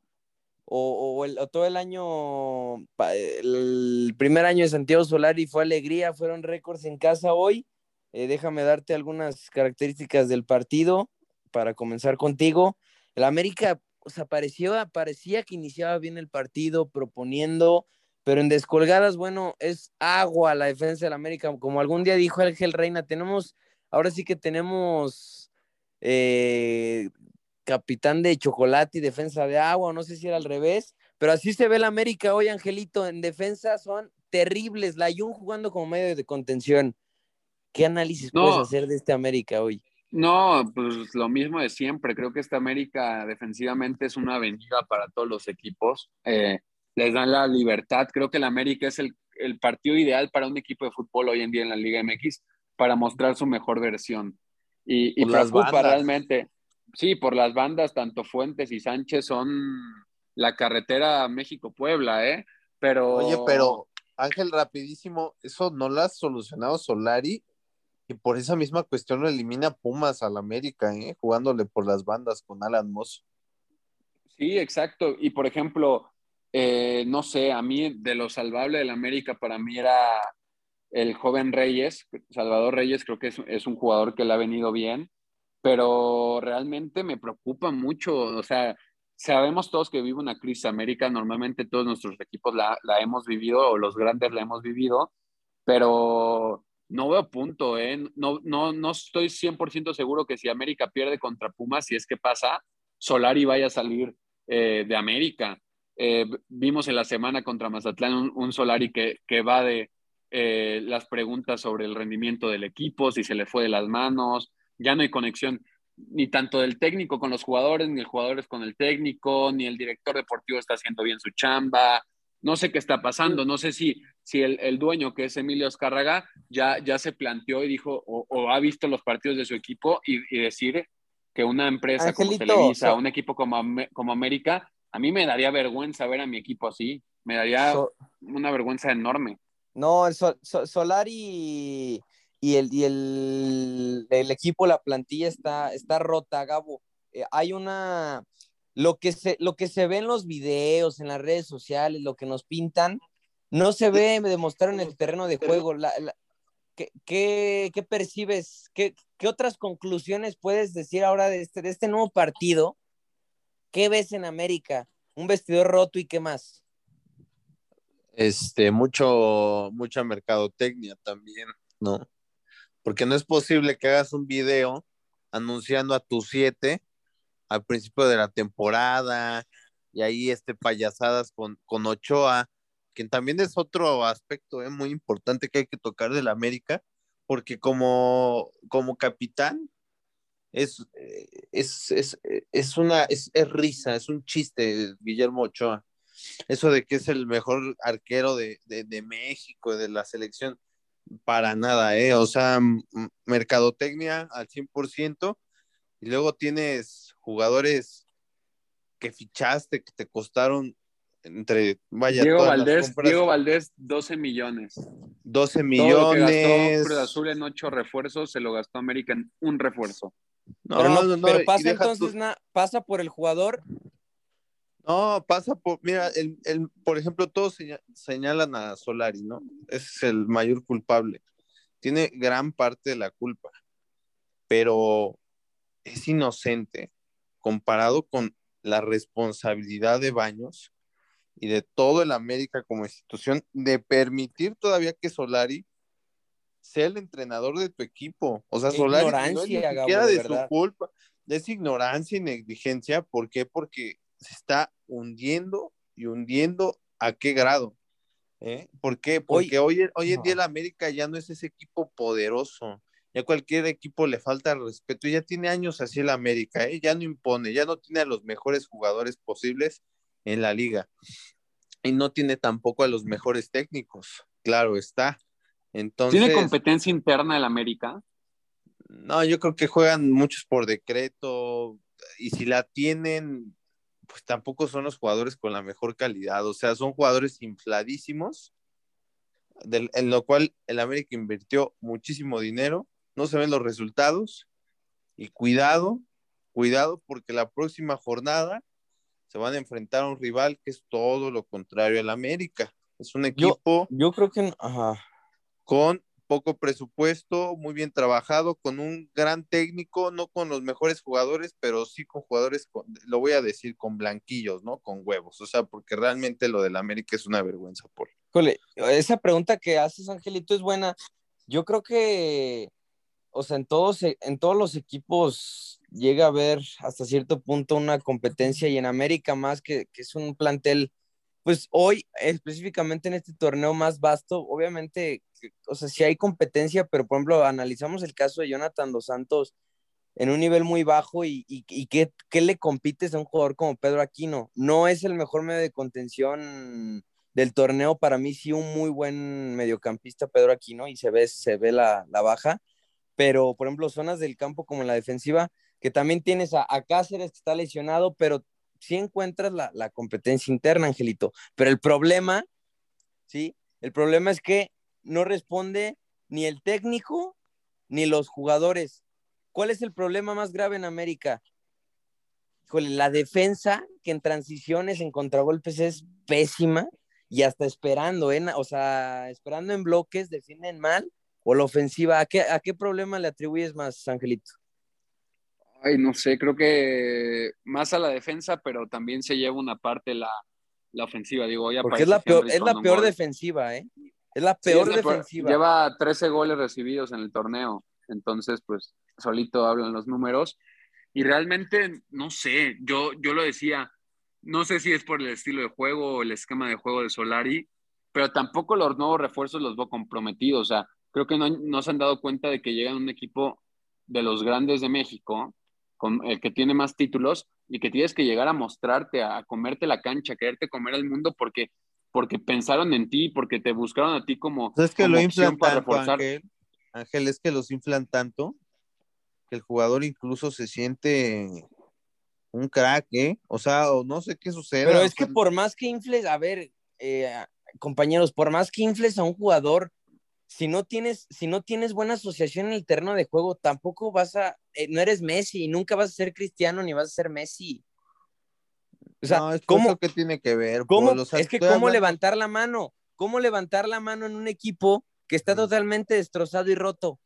o, todo el año, el primer año de Santiago Solari fue alegría, fueron récords en casa hoy. Eh, déjame darte algunas características del partido para comenzar contigo. El América, o sea, parecía, parecía que iniciaba bien el partido, proponiendo, pero en descolgadas, bueno, es agua la defensa del América. Como algún día dijo Ángel Reina, tenemos, ahora sí que tenemos eh, capitán de chocolate y defensa de agua, no sé si era al revés, pero así se ve el América hoy, Angelito, en defensa son terribles. La Jun jugando como medio de contención. ¿Qué análisis No. puedes hacer de este América hoy? No, pues lo mismo de siempre. Creo que esta América defensivamente es una avenida para todos los equipos. Eh, les dan la libertad. Creo que el América es el, el partido ideal para un equipo de fútbol hoy en día en la Liga MX para mostrar su mejor versión. Y, y Por las preocupa bandas. realmente. Sí, por las bandas, tanto Fuentes y Sánchez son la carretera México-Puebla, ¿eh? Pero. Oye, pero Ángel, rapidísimo, eso no lo ha solucionado Solari y por esa misma cuestión lo elimina Pumas al América, ¿eh? jugándole por las bandas con Alan Moss. Sí, exacto. Y por ejemplo, eh, no sé, a mí de lo salvable del América para mí era el joven Reyes, Salvador Reyes, creo que es, es un jugador que le ha venido bien, pero realmente me preocupa mucho, o sea, sabemos todos que vive una crisis América, normalmente todos nuestros equipos la, la hemos vivido, o los grandes la hemos vivido, pero no veo punto, ¿eh? No, no, no estoy 100% seguro que si América pierde contra Pumas, si es que pasa, Solari vaya a salir eh, de América. Eh, vimos en la semana contra Mazatlán un, Solari que, que va de eh, las preguntas sobre el rendimiento del equipo, si se le fue de las manos, ya no hay conexión ni tanto del técnico con los jugadores, ni el jugadores con el técnico, ni el director deportivo está haciendo bien su chamba. No sé qué está pasando, no sé si, si el, el dueño, que es Emilio Azcárraga, ya, ya se planteó y dijo, o, o ha visto los partidos de su equipo y, y decir que una empresa como Televisa, so- un equipo como, como América, a mí me daría vergüenza ver a mi equipo así, me daría So- una vergüenza enorme. No, el Sol- Sol- Solari y el, y el, el equipo, la plantilla está, está rota, Gabo. Eh, hay una. Lo que, se, lo que se ve en los videos, en las redes sociales, lo que nos pintan, no se ve demostrado en el terreno de juego. La- la- ¿qué, qué, qué percibes? ¿Qué, ¿Qué otras conclusiones puedes decir ahora de este, de este nuevo partido? ¿Qué ves en América? Un vestidor roto y qué más. Este, mucho, mucha mercadotecnia también, ¿no? Porque no es posible que hagas un video anunciando a tus siete al principio de la temporada y ahí este payasadas con, con Ochoa, que también es otro aspecto eh, muy importante que hay que tocar del América, porque como, como capitán es, eh, es, es, es una es, risa, es un chiste Guillermo Ochoa eso de que es el mejor arquero de, de, de, México, de la selección, para nada, ¿eh? O sea, mercadotecnia al 100%, y luego tienes jugadores que fichaste, que te costaron entre, vaya, Diego Valdés, compras, Diego Valdés, 12 millones. 12 Todo lo que gastó millones. Cruz Azul en ocho refuerzos se lo gastó América en un refuerzo. No, pero, no, no, no, pero y pasa entonces, na- pasa por el jugador. No, pasa por, mira, el, el, por ejemplo, todos seña- señalan a Solari, ¿no? Ese es el mayor culpable. Tiene gran parte de la culpa, pero es inocente comparado con la responsabilidad de Baños y de todo el América como institución de permitir todavía que Solari sea el entrenador de tu equipo. O sea, Qué Solari no es ni Gabo, de su culpa, es ignorancia y negligencia. ¿Por qué? Porque se está hundiendo y hundiendo a qué grado. ¿Eh? ¿Por qué? Porque hoy, hoy, en día el América ya no es ese equipo poderoso. Ya cualquier equipo le falta respeto. Ya tiene años así el América, ¿eh? ya no impone, ya no tiene a los mejores jugadores posibles en la liga. Y no tiene tampoco a los mejores técnicos, claro está. Entonces, ¿Tiene competencia interna el América? No, yo creo que juegan muchos por decreto y si la tienen, pues tampoco son los jugadores con la mejor calidad, o sea, son jugadores infladísimos, en lo cual el América invirtió muchísimo dinero, no se ven los resultados y cuidado, cuidado porque la próxima jornada se van a enfrentar a un rival que es todo lo contrario al América. Es un equipo. Yo, creo que. Ajá. Con poco presupuesto, muy bien trabajado, con un gran técnico, no con los mejores jugadores, pero sí con jugadores, lo voy a decir, con blanquillos, ¿no? Con huevos, o sea, porque realmente lo del América es una vergüenza, por. esa pregunta que haces, Angelito, es buena. Yo creo que, o sea, en todos, en todos los equipos llega a haber hasta cierto punto una competencia y en América más que, que es un plantel pues hoy, específicamente en este torneo más vasto, obviamente, o sea, sí hay competencia, pero por ejemplo, analizamos el caso de Jonathan Dos Santos en un nivel muy bajo y, y, ¿qué, le compites a un jugador como Pedro Aquino. No es el mejor medio de contención del torneo, para mí sí un muy buen mediocampista Pedro Aquino y se ve, se ve la, baja, pero por ejemplo, zonas del campo como la defensiva, que también tienes a, a Cáceres que está lesionado, pero sí encuentras la, la, competencia interna, Angelito, pero el problema, ¿sí? El problema es que no responde ni el técnico ni los jugadores. ¿Cuál es el problema más grave en América? Híjole, la defensa, que en transiciones, en contragolpes es pésima y hasta esperando, ¿eh? o sea, esperando en bloques, defienden mal, o la ofensiva. ¿A qué, ¿A qué problema le atribuyes más, Angelito? Ay, no sé, creo que más a la defensa, pero también se lleva una parte la, la ofensiva. Digo, ya Porque es la peor, es la peor defensiva, ¿eh? Es la peor defensiva. lleva 13 goles recibidos en el torneo. Entonces, pues, solito hablan los números. Y realmente, no sé, yo, yo lo decía, no sé si es por el estilo de juego o el esquema de juego de Solari, pero tampoco los nuevos refuerzos los veo comprometidos. O sea, creo que no, no se han dado cuenta de que llegan un equipo de los grandes de México el que tiene más títulos y que tienes que llegar a mostrarte, a comerte la cancha, a quererte comer el mundo porque, porque pensaron en ti, porque te buscaron a ti como. Es que lo inflan tanto, Ángel, Ángel, es que los inflan tanto que el jugador incluso se siente un crack, ¿eh? O sea, o no sé qué sucede. Pero es que por más que infles, a ver, eh, compañeros, por más que infles a un jugador, si no tienes, si no tienes buena asociación en el terreno de juego, tampoco vas a, eh, no eres Messi, nunca vas a ser cristiano ni vas a ser Messi. O sea, no, ¿cómo que tiene que ver? ¿cómo, es que cómo levantar la mano, cómo levantar la mano en un equipo que está totalmente destrozado y roto.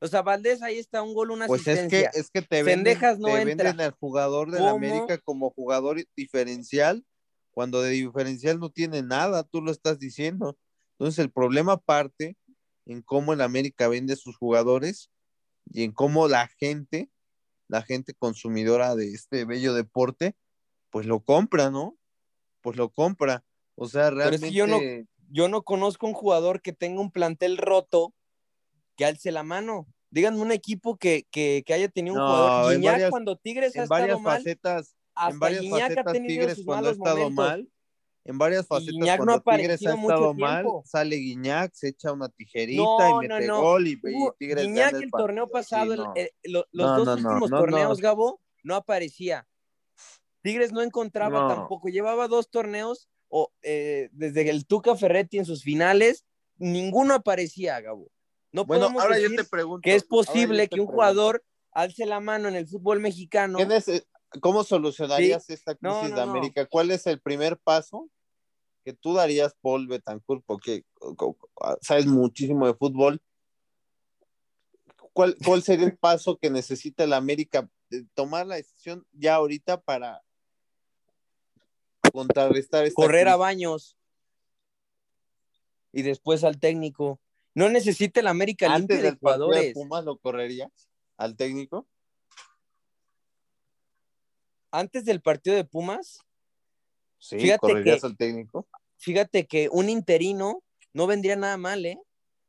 O sea, Valdés ahí está un gol, una pues asistencia. es que, es que te venden, no te venden al jugador de la América como jugador diferencial, cuando de diferencial no tiene nada, tú lo estás diciendo. Entonces el problema parte en cómo el América vende sus jugadores y en cómo la gente, la gente consumidora de este bello deporte, pues lo compra, ¿no? Pues lo compra. O sea, realmente. yo no, yo no conozco un jugador que tenga un plantel roto que alce la mano. Díganme un equipo que, que, que haya tenido un jugador. Guiñac cuando Tigres ha estado mal. Facetas, en varias facetas, Tigres cuando ha estado mal en varias facetas cuando Tigres ha estado mal, sale Guiñac, se echa una tijerita y mete gol y, Tigres Guiñac el, torneo pasado, eh, los dos últimos torneos, Gabo, no aparecía. Tigres no encontraba tampoco, llevaba dos torneos o, eh, desde el Tuca Ferretti en sus finales, ninguno aparecía, Gabo. No bueno, ahora yo te pregunto, que es posible que un jugador alce la mano en el fútbol mexicano. ¿Cómo solucionarías esta crisis de América? ¿Cuál es el primer paso que tú darías, Paul Betancourt, porque sabes muchísimo de fútbol? ¿Cuál, ¿Cuál sería el paso que necesita el América? tomar la decisión ya ahorita para contrarrestar esta Correr a baños y después al técnico. No necesita el América Antes de jugadores. Pumas lo correrías al técnico? antes del partido de Pumas, Sí, Fíjate correrías que- al técnico. Fíjate que un interino no vendría nada mal, ¿eh?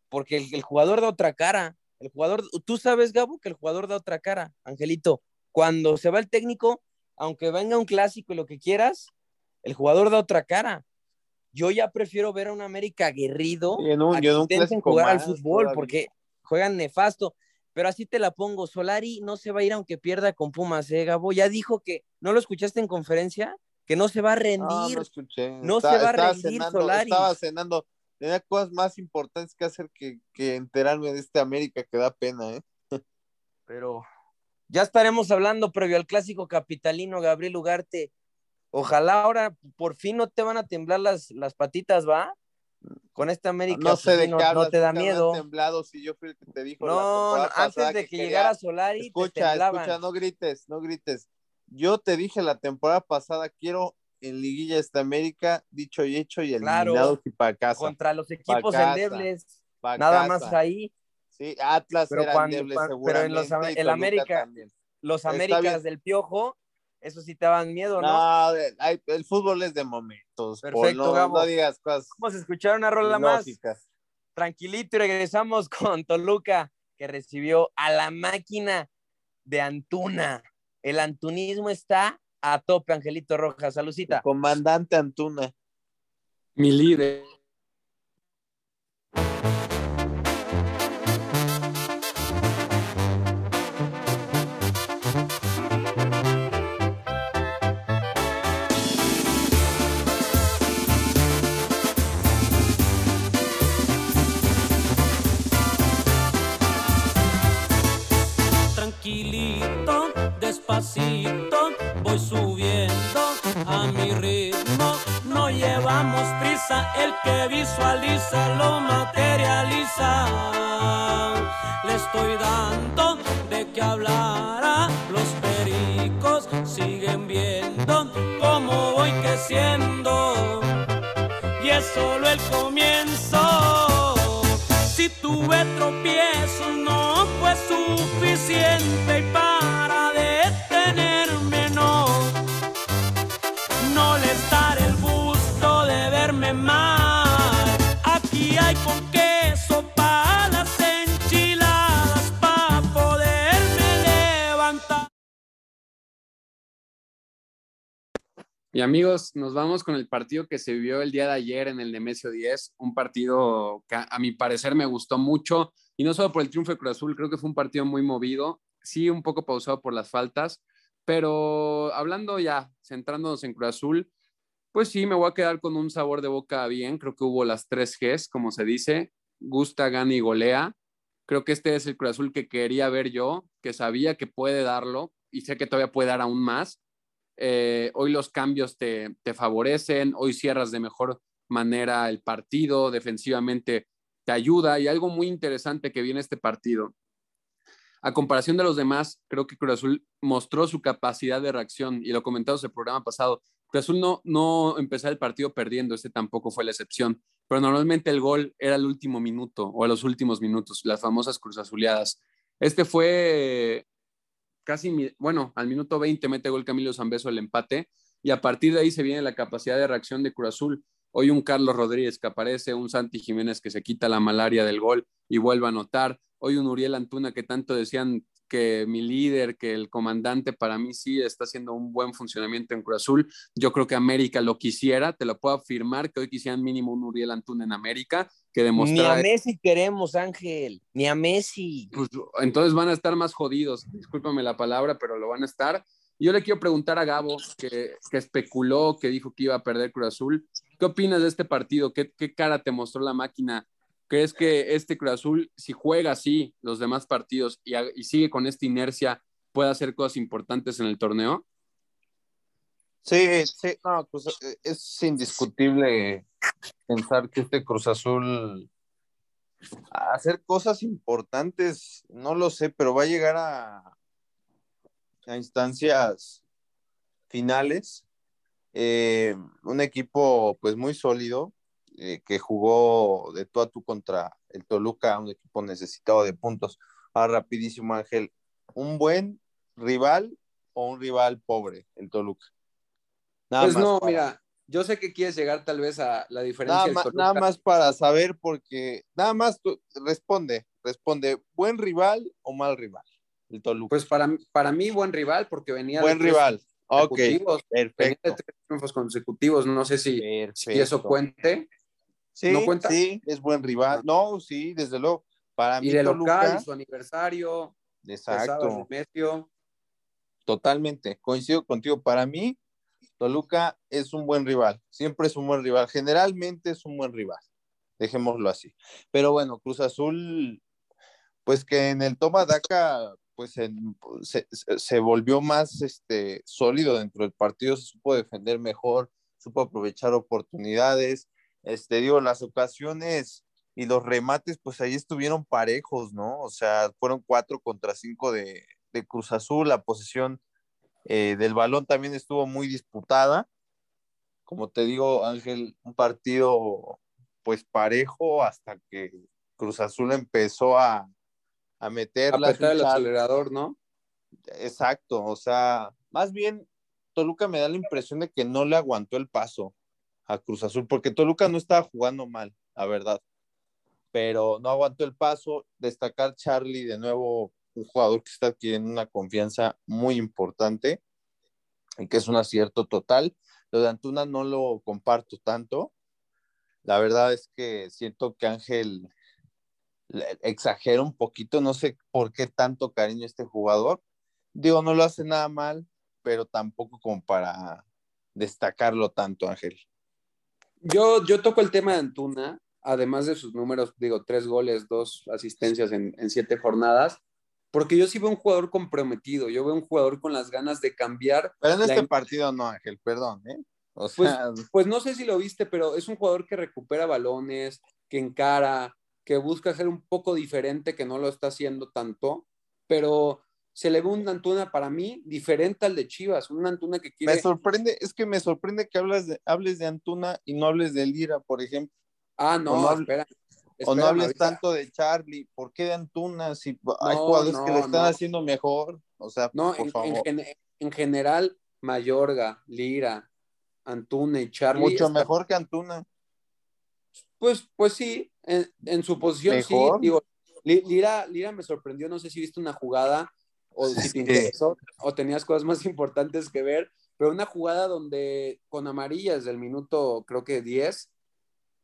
Porque el, el jugador da otra cara. El jugador, tú sabes, Gabo, que el jugador da otra cara, Angelito. Cuando se va el técnico, aunque venga un clásico y lo que quieras, el jugador da otra cara. Yo ya prefiero ver a un América aguerrido en un- a que un intenten jugar al fútbol todavía. porque juegan nefasto. Pero así te la pongo, Solari no se va a ir aunque pierda con Pumas, ¿eh, Gabo? Ya dijo que, ¿no lo escuchaste en conferencia? Que no se va a rendir. No, no escuché. No se va a rendir, cenando, Solari. Estaba cenando. Tenía cosas más importantes que hacer que, que enterarme de este América que da pena, ¿eh? pero ya estaremos hablando previo al clásico capitalino, Gabriel Ugarte. Ojalá ahora por fin no te van a temblar las, las patitas, ¿va? Con esta América No sé pues, de sí, no, te da miedo. temblado si yo fui el que te dijo No, antes de que, llegara Solari, te Escucha, temblaban. escucha, no grites, no grites. Yo te dije la temporada pasada, quiero en liguilla esta América, dicho y hecho, y Claro. eliminados y para casa. contra los equipos casa, endebles, nada casa. más ahí. Sí, Atlas Pero era cuando- endeble cuando- pero en los el América- también. Los Américas del Piojo, eso sí te daban miedo, ¿no? No, el fútbol es de momentos. Perfecto, no, Gabo. no digas cosas Vamos a escuchar una rola más. ilógicas. tranquilito y regresamos con Toluca, que recibió a la máquina de Antuna. El antunismo está a tope, Angelito Rojas. Salucita. Comandante Antuna. Mi líder. Voy subiendo a mi ritmo. No llevamos prisa, el que visualiza lo materializa. Le estoy dando de qué hablará, los pericos siguen viendo cómo voy creciendo y es solo el comienzo. Si tuve tropiezos no fue suficiente Y amigos, nos vamos con el partido que se vio el día de ayer en el Nemesio 10, un partido que a, mi parecer me gustó mucho, y no solo por el triunfo de Cruz Azul, creo que fue un partido muy movido, sí un poco pausado por las faltas, pero hablando ya, centrándonos en Cruz Azul, pues sí, me voy a quedar con un sabor de boca bien, creo que hubo las tres Gs, como se dice, gusta, gana y golea. Creo que este es el Cruz Azul que quería ver yo, que sabía que puede darlo y sé que todavía puede dar aún más. Eh, hoy los cambios te, te favorecen, hoy cierras de mejor manera el partido, defensivamente te ayuda y algo muy interesante que viene este partido. A comparación de los demás, creo que Cruz Azul mostró su capacidad de reacción y lo comentamos el programa pasado. Cruz Azul no, no empezó el partido perdiendo, este tampoco fue la excepción, pero normalmente el gol era el último minuto o a los últimos minutos, las famosas Cruz Azuleadas. Este fue casi, bueno, al minuto 20 mete gol Camilo Zambeso el empate y a partir de ahí se viene la capacidad de reacción de Cruz Azul. Hoy un Carlos Rodríguez que aparece, un Santi Jiménez que se quita la malaria del gol y vuelve a anotar. Hoy un Uriel Antuna que tanto decían que mi líder, que el comandante para mí sí está haciendo un buen funcionamiento en Cruz Azul. Yo creo que América lo quisiera, te lo puedo afirmar que hoy quisieran mínimo un Uriel Antuna en América que Ni a demostrara Messi queremos, Ángel. Ni a Messi. pues, entonces van a estar más jodidos. Discúlpame la palabra, pero lo van a estar. Yo le quiero preguntar a Gabo, que, que especuló, que dijo que iba a perder Cruz Azul. ¿Qué opinas de este partido? ¿Qué, qué cara te mostró la máquina? ¿Crees que este Cruz Azul, si juega así los demás partidos y, sigue con esta inercia, puede hacer cosas importantes en el torneo? Sí, sí, no, pues, eh, es indiscutible pensar que este Cruz Azul hacer cosas importantes, no lo sé, pero va a llegar a, a instancias finales. Eh, un equipo pues muy sólido eh, que jugó de tú a tú contra el Toluca, un equipo necesitado de puntos. Ah, rapidísimo Ángel, un buen rival o un rival pobre, el Toluca. Nada pues más no, para- mira, yo sé que quieres llegar tal vez a la diferencia. Nada, más, nada más para saber, porque nada más tú, responde, responde, ¿buen rival o mal rival? El Toluca. Pues para, para mí, buen rival, porque venía. Buen rival. Ok, perfecto. tres triunfos consecutivos, no sé si, si, eso cuente. Sí, ¿No cuenta? sí, es buen rival. No, sí, desde luego. Para y de local, su aniversario. Exacto. Totalmente, coincido contigo. Para mí, Toluca es un buen rival, siempre es un buen rival, generalmente es un buen rival, dejémoslo así. Pero bueno, Cruz Azul, pues que en el toma daca, pues se, se, volvió más este, sólido dentro del partido, se supo defender mejor, supo aprovechar oportunidades, este, digo, las ocasiones y los remates, pues ahí estuvieron parejos, ¿no? O sea, fueron cuatro contra cinco de, de Cruz Azul, la posición eh, del balón también estuvo muy disputada. Como te digo, Ángel, un partido pues parejo hasta que Cruz Azul empezó a, a meter a el acelerador, ¿no? Exacto, o sea, más bien Toluca me da la impresión de que no le aguantó el paso a Cruz Azul, porque Toluca no estaba jugando mal, la verdad, pero no aguantó el paso. Destacar Charlie de nuevo un jugador que está adquiriendo una confianza muy importante y que es un acierto total. Lo de Antuna no lo comparto tanto. La verdad es que siento que Ángel exagera un poquito, no sé por qué tanto cariño este jugador. Digo, no lo hace nada mal, pero tampoco como para destacarlo tanto, Ángel. Yo, yo toco el tema de Antuna, además de sus números, digo, tres goles, dos asistencias en, en siete jornadas porque yo sí veo un jugador comprometido, yo veo un jugador con las ganas de cambiar. Pero en este partido no, Ángel, perdón, ¿eh? O pues, pues, no sé si lo viste, pero es un jugador que recupera balones, que encara, que busca ser un poco diferente, que no lo está haciendo tanto, pero se le ve un Antuna para mí diferente al de Chivas, un Antuna que quiere... Me sorprende, es que me sorprende que hablas de, hables de Antuna y no hables de Lira, por ejemplo. Ah, no, espera, o no hables tanto de Charlie, ¿por qué de Antuna? Si hay jugadores que lo están haciendo mejor, o sea, no, por en, favor. En, general, Mayorga, Lira, Antuna y Charlie. Mucho mejor que Antuna. Pues, pues sí, en, su posición sí. Digo, Lira, Lira me sorprendió, no sé si viste una jugada o si te interesó o tenías cosas más importantes que ver, pero una jugada donde con amarillas del minuto creo que 10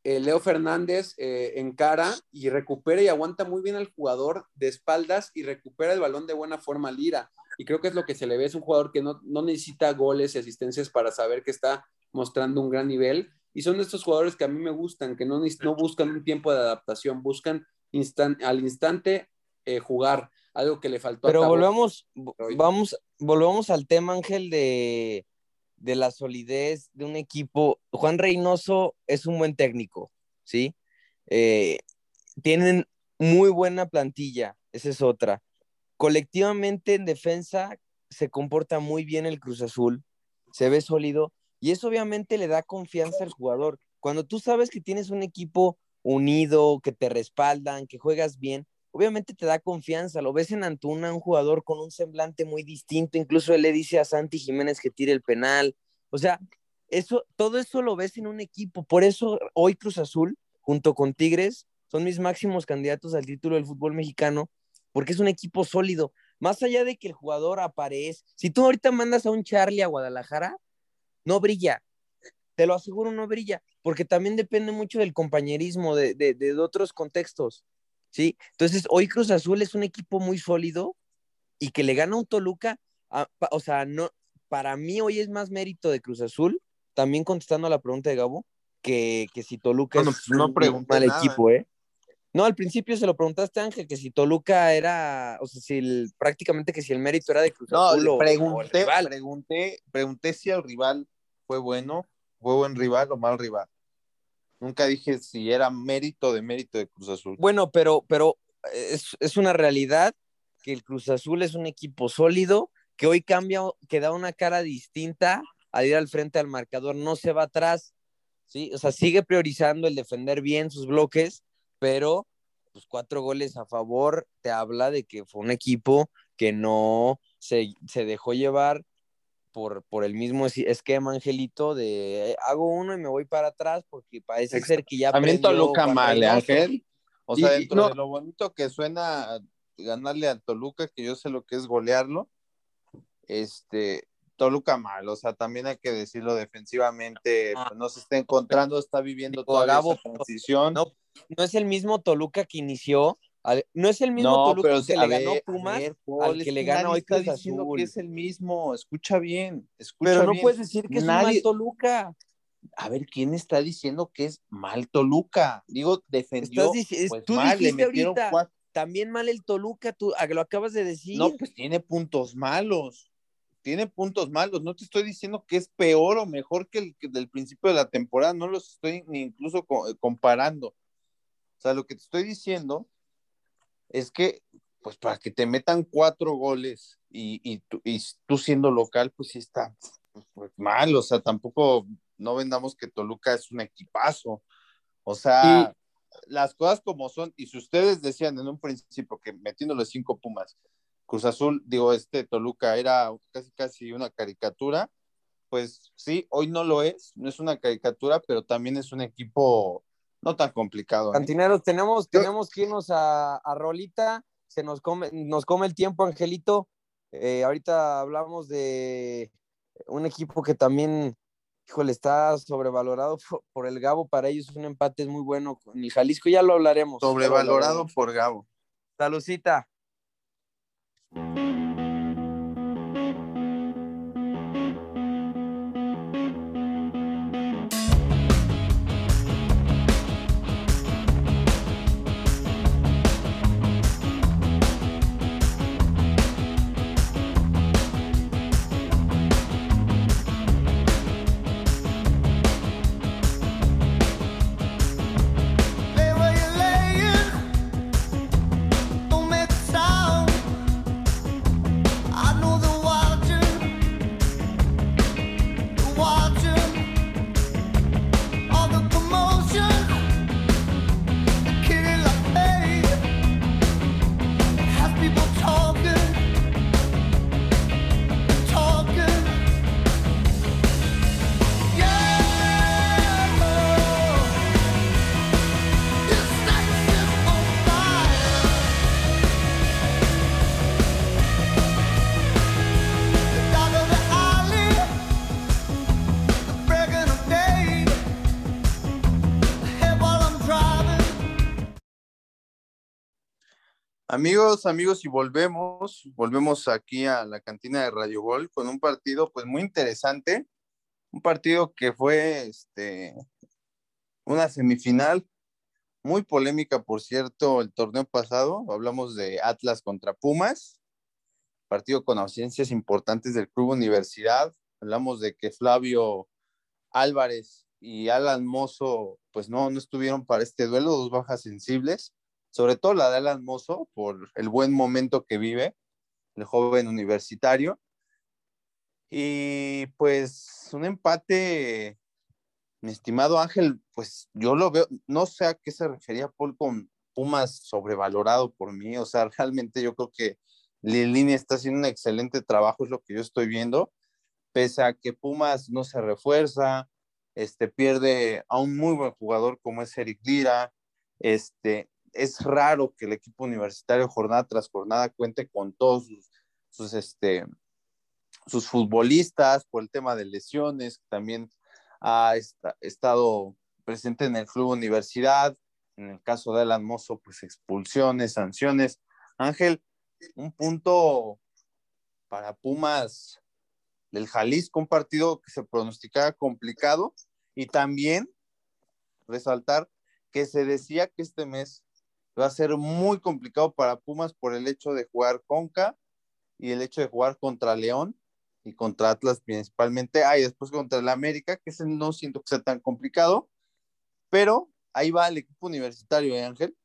eh, Leo Fernández eh, encara y recupera y aguanta muy bien al jugador de espaldas y recupera el balón de buena forma Lira. Y creo que es lo que se le ve, es un jugador que no, necesita goles y asistencias para saber que está mostrando un gran nivel. Y son de estos jugadores que a mí me gustan, que no, no buscan un tiempo de adaptación, buscan al instante eh, jugar, algo que le faltó. Pero volvamos, vamos, volvamos al tema, Ángel, de, de la solidez de un equipo. Juan Reynoso es un buen técnico, ¿sí? Eh, tienen muy buena plantilla, esa es otra. Colectivamente en defensa se comporta muy bien el Cruz Azul, se ve sólido y eso obviamente le da confianza al jugador. Cuando tú sabes que tienes un equipo unido, que te respaldan, que juegas bien, obviamente te da confianza. Lo ves en Antuna, un jugador con un semblante muy distinto. Incluso él le dice a Santi Jiménez que tire el penal. O sea, eso, todo eso lo ves en un equipo. Por eso hoy Cruz Azul, junto con Tigres, son mis máximos candidatos al título del fútbol mexicano, porque es un equipo sólido. Más allá de que el jugador aparece, si tú ahorita mandas a un Charlie a Guadalajara, no brilla. Te lo aseguro, no brilla, porque también depende mucho del compañerismo, de, de, de otros contextos. ¿Sí? Entonces, hoy Cruz Azul es un equipo muy sólido y que le gana a un Toluca, o sea, no, para mí hoy es más mérito de Cruz Azul, también contestando a la pregunta de Gabo, que, que si Toluca es no un mal equipo, ¿eh? No, al principio se lo preguntaste Ángel, que si Toluca era, o sea, si prácticamente que si el mérito era de Cruz Azul no, pregunté, pregunté, pregunté si el rival fue bueno, fue buen rival o mal rival. Nunca dije si era mérito de mérito de Cruz Azul. Bueno, pero, pero es, una realidad que el Cruz Azul es un equipo sólido, que hoy cambia, que da una cara distinta al ir al frente al marcador, no se va atrás, ¿sí? O sea, sigue priorizando el defender bien sus bloques, pero pues cuatro goles a favor te habla de que fue un equipo que no se, se dejó llevar por, por el mismo es- esquema, Angelito, de eh, hago uno y me voy para atrás porque parece Exacto. ser que ya También Toluca mal, ¿eh. Ángel. O sea, Y- dentro no. de lo bonito que suena ganarle al Toluca, que yo sé lo que es golearlo, este, Toluca mal, o sea, también hay que decirlo defensivamente, Ah. pues, no se está encontrando, está viviendo Gabo, esa transición. no, No es el mismo Toluca que inició, al- no es el mismo No, Toluca pero que le ver, ganó Pumas ver, Paul, al que le gana nadie hoy Cruz diciendo Azul. que es el mismo, escucha bien, escucha Pero no bien. puedes decir que es un Nadie- mal Toluca. A ver, ¿quién está diciendo que es mal Toluca? Digo, defendió, Estás pues tú mal, le dijiste metieron ahorita, cuatro. también mal el Toluca, tú lo acabas de decir. No, pues tiene puntos malos. Tiene puntos malos. No te estoy diciendo que es peor o mejor que el que del principio de la temporada. No los estoy ni incluso co- comparando. O sea, lo que te estoy diciendo es que, pues para que te metan cuatro goles y, y tú, y tú siendo local, pues sí está pues, mal. O sea, tampoco no vendamos que Toluca es un equipazo. O sea, las cosas como son, y si ustedes decían en un principio que metiéndole cinco Pumas, Cruz Azul, digo, este Toluca era casi casi una caricatura, pues sí, hoy no lo es, no es una caricatura, pero también es un equipo no tan complicado. ¿eh? Cantineros, tenemos, tenemos que irnos a, a Rolita, se nos come, nos come el tiempo, Angelito. Eh, ahorita hablamos de un equipo que también, híjole, está sobrevalorado por, por el Gabo, para ellos un empate es muy bueno con el Jalisco, ya lo hablaremos. lo Sobrevalorado hablaremos. por Gabo. Salucita. Amigos, amigos, y volvemos, volvemos aquí a la cantina de Radio Gol con un partido pues muy interesante, un partido que fue este una semifinal muy polémica, por cierto, el torneo pasado, hablamos de Atlas contra Pumas, partido con ausencias importantes del Club Universidad, hablamos de que Flavio Álvarez y Alan Mozo pues no, no estuvieron para este duelo, dos bajas sensibles sobre todo la de Alan Mozo, por el buen momento que vive, el joven universitario. Y pues un empate, mi estimado Ángel, pues yo lo veo, no sé a qué se refería Paul con Pumas sobrevalorado por mí, o sea, realmente yo creo que Lilini está haciendo un excelente trabajo, es lo que yo estoy viendo, pese a que Pumas no se refuerza, este, pierde a un muy buen jugador como es Eric Lira, este, es raro que el equipo universitario jornada tras jornada cuente con todos sus, este, sus futbolistas por el tema de lesiones, también ha esta- estado presente en el club universidad, en el caso de Alan Mozo, pues expulsiones, sanciones. Ángel, un punto para Pumas del Jalisco, un partido que se pronosticaba complicado y también resaltar que se decía que este mes va a ser muy complicado para Pumas por el hecho de jugar Conca y el hecho de jugar contra León y contra Atlas principalmente, ah, y después contra el América, que ese no siento que sea tan complicado, pero ahí va el equipo universitario, ¿eh, Ángel?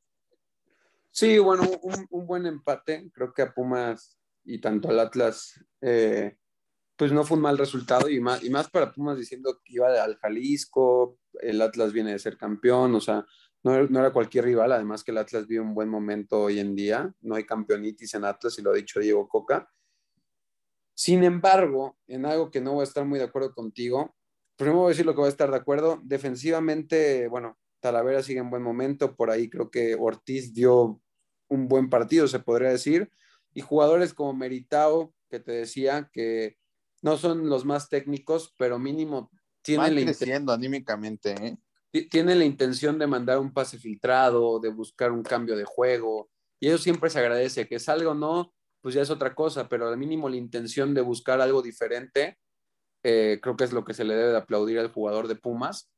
Sí, bueno, un, buen empate. Creo que a Pumas y tanto al Atlas, eh, pues no fue un mal resultado y más, y más para Pumas diciendo que iba al Jalisco, el Atlas viene de ser campeón, o sea, no, era- no era cualquier rival, además que el Atlas vive un buen momento hoy en día, no hay campeonitis en Atlas y lo ha dicho Diego Coca. Sin embargo, en algo que no voy a estar muy de acuerdo contigo, primero voy a decir lo que voy a estar de acuerdo. Defensivamente, bueno, Talavera sigue en buen momento, por ahí creo que Ortiz dio un buen partido, se podría decir, y jugadores como Meritao, que te decía que no son los más técnicos, pero mínimo tienen la, creciendo anímicamente, ¿eh? Tienen la intención de mandar un pase filtrado, de buscar un cambio de juego, y eso siempre se agradece, que salga o no, pues ya es otra cosa, pero al mínimo la intención de buscar algo diferente, eh, creo que es lo que se le debe de aplaudir al jugador de Pumas.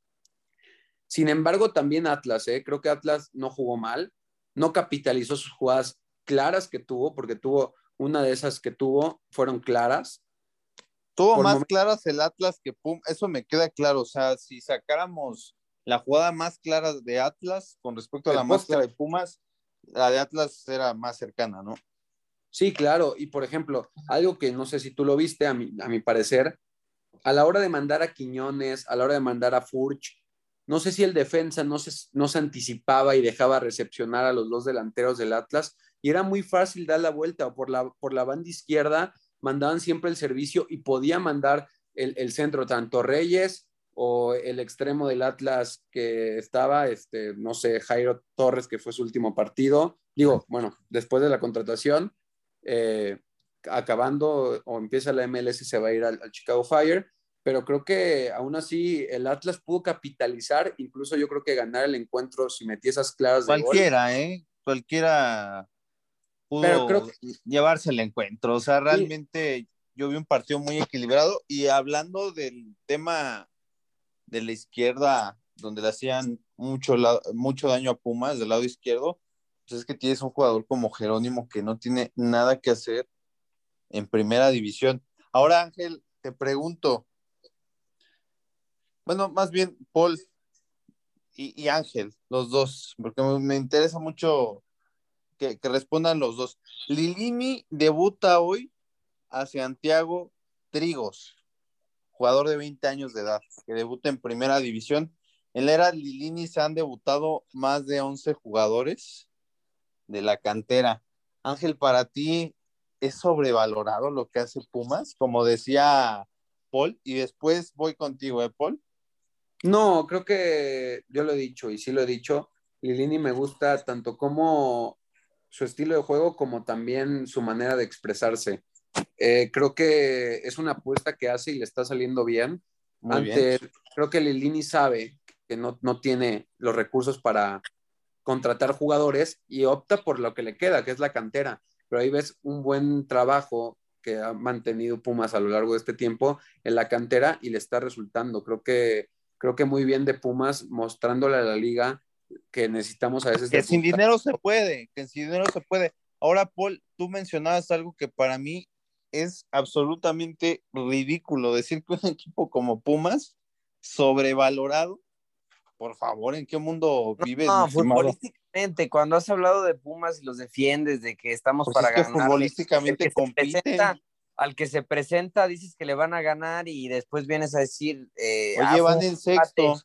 Sin embargo, también Atlas, ¿eh? creo que Atlas no jugó mal, no capitalizó sus jugadas claras que tuvo, porque tuvo una de esas que tuvo, fueron claras. Tuvo más claras el Atlas que Pum, eso me queda claro, o sea, si sacáramos la jugada más clara de Atlas con respecto a la más clara de Pumas, la de Atlas era más cercana, ¿no? Sí, claro, y por ejemplo, algo que no sé si tú lo viste, a mi, a mi parecer, a la hora de mandar a Quiñones, a la hora de mandar a Furch, no sé si el defensa no se, no se anticipaba y dejaba recepcionar a los dos delanteros del Atlas y era muy fácil dar la vuelta o por la, por la banda izquierda mandaban siempre el servicio y podía mandar el, el, centro, tanto Reyes o el extremo del Atlas que estaba, este, no sé, Jairo Torres, que fue su último partido. Digo, bueno, después de la contratación, eh, acabando o empieza la MLS, se va a ir al, al Chicago Fire pero creo que aún así el Atlas pudo capitalizar, incluso yo creo que ganar el encuentro si metí esas claras de Cualquiera, gol. ¿eh? Cualquiera pudo pero creo que... llevarse el encuentro. O sea, realmente sí. yo vi un partido muy equilibrado y hablando del tema de la izquierda, donde le hacían mucho, mucho daño a Pumas del lado izquierdo, pues es que tienes un jugador como Jerónimo que no tiene nada que hacer en primera división. Ahora, Ángel, te pregunto, bueno, más bien Paul y, Ángel, los dos, porque me, interesa mucho que, que, respondan los dos. Lilini debuta hoy a Santiago Trigos, jugador de 20 años de edad, que debuta en primera división. En la era Lilini se han debutado más de 11 jugadores de la cantera. Ángel, para ti, ¿es sobrevalorado lo que hace Pumas? Como decía Paul, y después voy contigo, ¿eh, Paul? No, creo que yo lo he dicho y sí lo he dicho. Lilini me gusta tanto como su estilo de juego como también su manera de expresarse. Eh, creo que es una apuesta que hace y le está saliendo bien. Muy Ante, bien. Creo que Lilini sabe que no, no tiene los recursos para contratar jugadores y opta por lo que le queda, que es la cantera. Pero ahí ves un buen trabajo que ha mantenido Pumas a lo largo de este tiempo en la cantera y le está resultando. Creo que creo que muy bien de Pumas, mostrándole a la liga que necesitamos a veces. Que sin dinero se puede, que sin dinero se puede. Ahora, Paul, tú mencionabas algo que para mí es absolutamente ridículo, decir que un equipo como Pumas, sobrevalorado, por favor, ¿en qué mundo vives? No, futbolísticamente, cuando has hablado de Pumas y los defiendes, de que estamos pues para es que ganar. Futbolísticamente compiten al que se presenta dices que le van a ganar y después vienes a decir. Eh, Oye, van en sexto.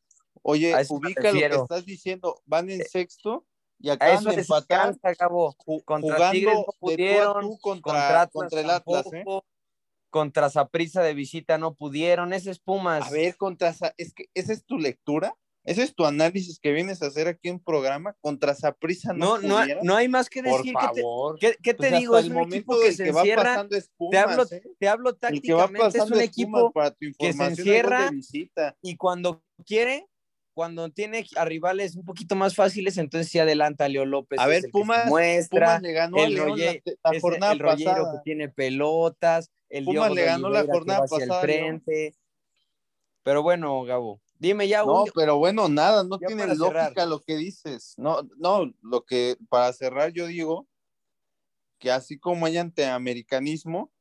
Oye, ubica lo que estás diciendo. Van en sexto y acaban de empatar. Cabo. Contra jugando Tigres no pudieron, tú tú contra, contra, contra, el Atlas. Tampoco, ¿eh? Contra Saprisa de visita no pudieron. Ese es Pumas. A ver, contra. Es que esa es tu lectura. Ese es tu análisis que vienes a hacer aquí en programa contra Saprisa. No, no, no, no, hay más que decir. Por favor. ¿Qué te, qué te pues digo? Es un equipo que se que encierra. Pumas, te, hablo, ¿eh? te hablo tácticamente. Es un equipo para tu que se encierra y cuando quiere, cuando tiene a rivales un poquito más fáciles, entonces sí adelanta a Leo López. A ver, Pumas, muestra, Pumas le ganó el, León rolle, la, la jornada el rollero pasada. que tiene pelotas, el Pumas Diogo le ganó la jornada pasada. el frente. Pero bueno, Gabo, Dime ya No, un... pero bueno, nada, no Ya tiene lógica cerrar. lo que dices. No, no, lo que para cerrar yo digo que así como hay antiamericanismo,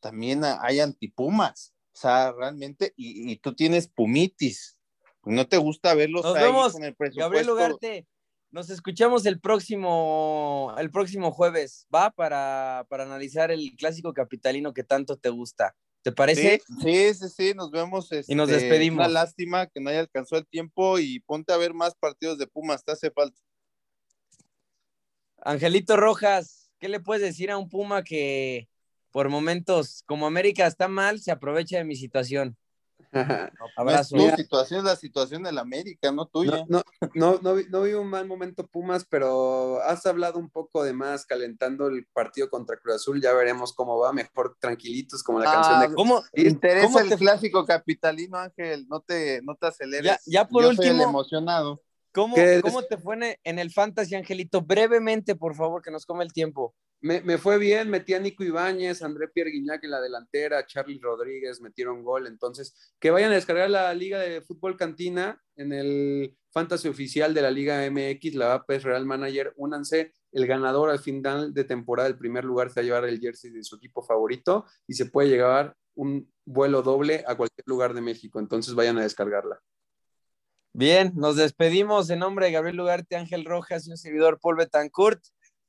también ha- hay antipumas. O sea, realmente, y, y tú tienes pumitis. No te gusta verlos Nos ahí vemos, con el Gabriel presupuesto. Ugarte. Nos escuchamos el próximo, el próximo jueves, ¿va? Para, para analizar el clásico capitalino que tanto te gusta. ¿Te parece? Sí, sí, sí, sí, nos vemos. Y nos este, despedimos. Una lástima que no haya alcanzado el tiempo y ponte a ver más partidos de Pumas, te hace falta. Angelito Rojas, ¿qué le puedes decir a un Puma que por momentos, como América está mal, se aprovecha de mi situación. Abrazo. No tu situación es la situación de la América, no tuya. No, no, no, no, vi, no vi un mal momento Pumas, pero has hablado un poco de más calentando el partido contra Cruz Azul. Ya veremos cómo va, mejor tranquilitos, como la Ah, canción de. ¿Cómo, ¿Te interesa cómo el te- clásico capitalino, Ángel? No te, no te aceleres. Ya- ya por Yo soy el último- emocionado. cómo, cómo te fue en el, en el Fantasy, Angelito? Brevemente, por favor, que nos come el tiempo. Me, me fue bien, metí a Nico Ibáñez, André Pierre Guignac en la delantera, Charlie Rodríguez metieron gol. Entonces, que vayan a descargar la Liga de Fútbol Cantina en el Fantasy Oficial de la Liga MX, la APES Real Manager. Únanse, el ganador al final de temporada, el primer lugar, se va a llevar el jersey de su equipo favorito y se puede llevar un vuelo doble a cualquier lugar de México. Entonces, vayan a descargarla. Bien, nos despedimos en nombre de Gabriel Lugarte, Ángel Rojas y un servidor Paul Betancourt.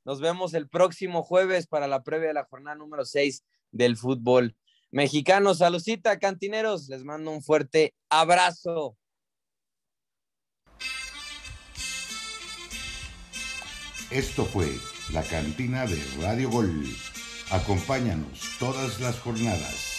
Nos vemos el próximo jueves para la previa de la jornada número 6 del fútbol mexicano. Salucita, cantineros. Les mando un fuerte abrazo. Esto fue la cantina de Radio Gol. Acompáñanos todas las jornadas.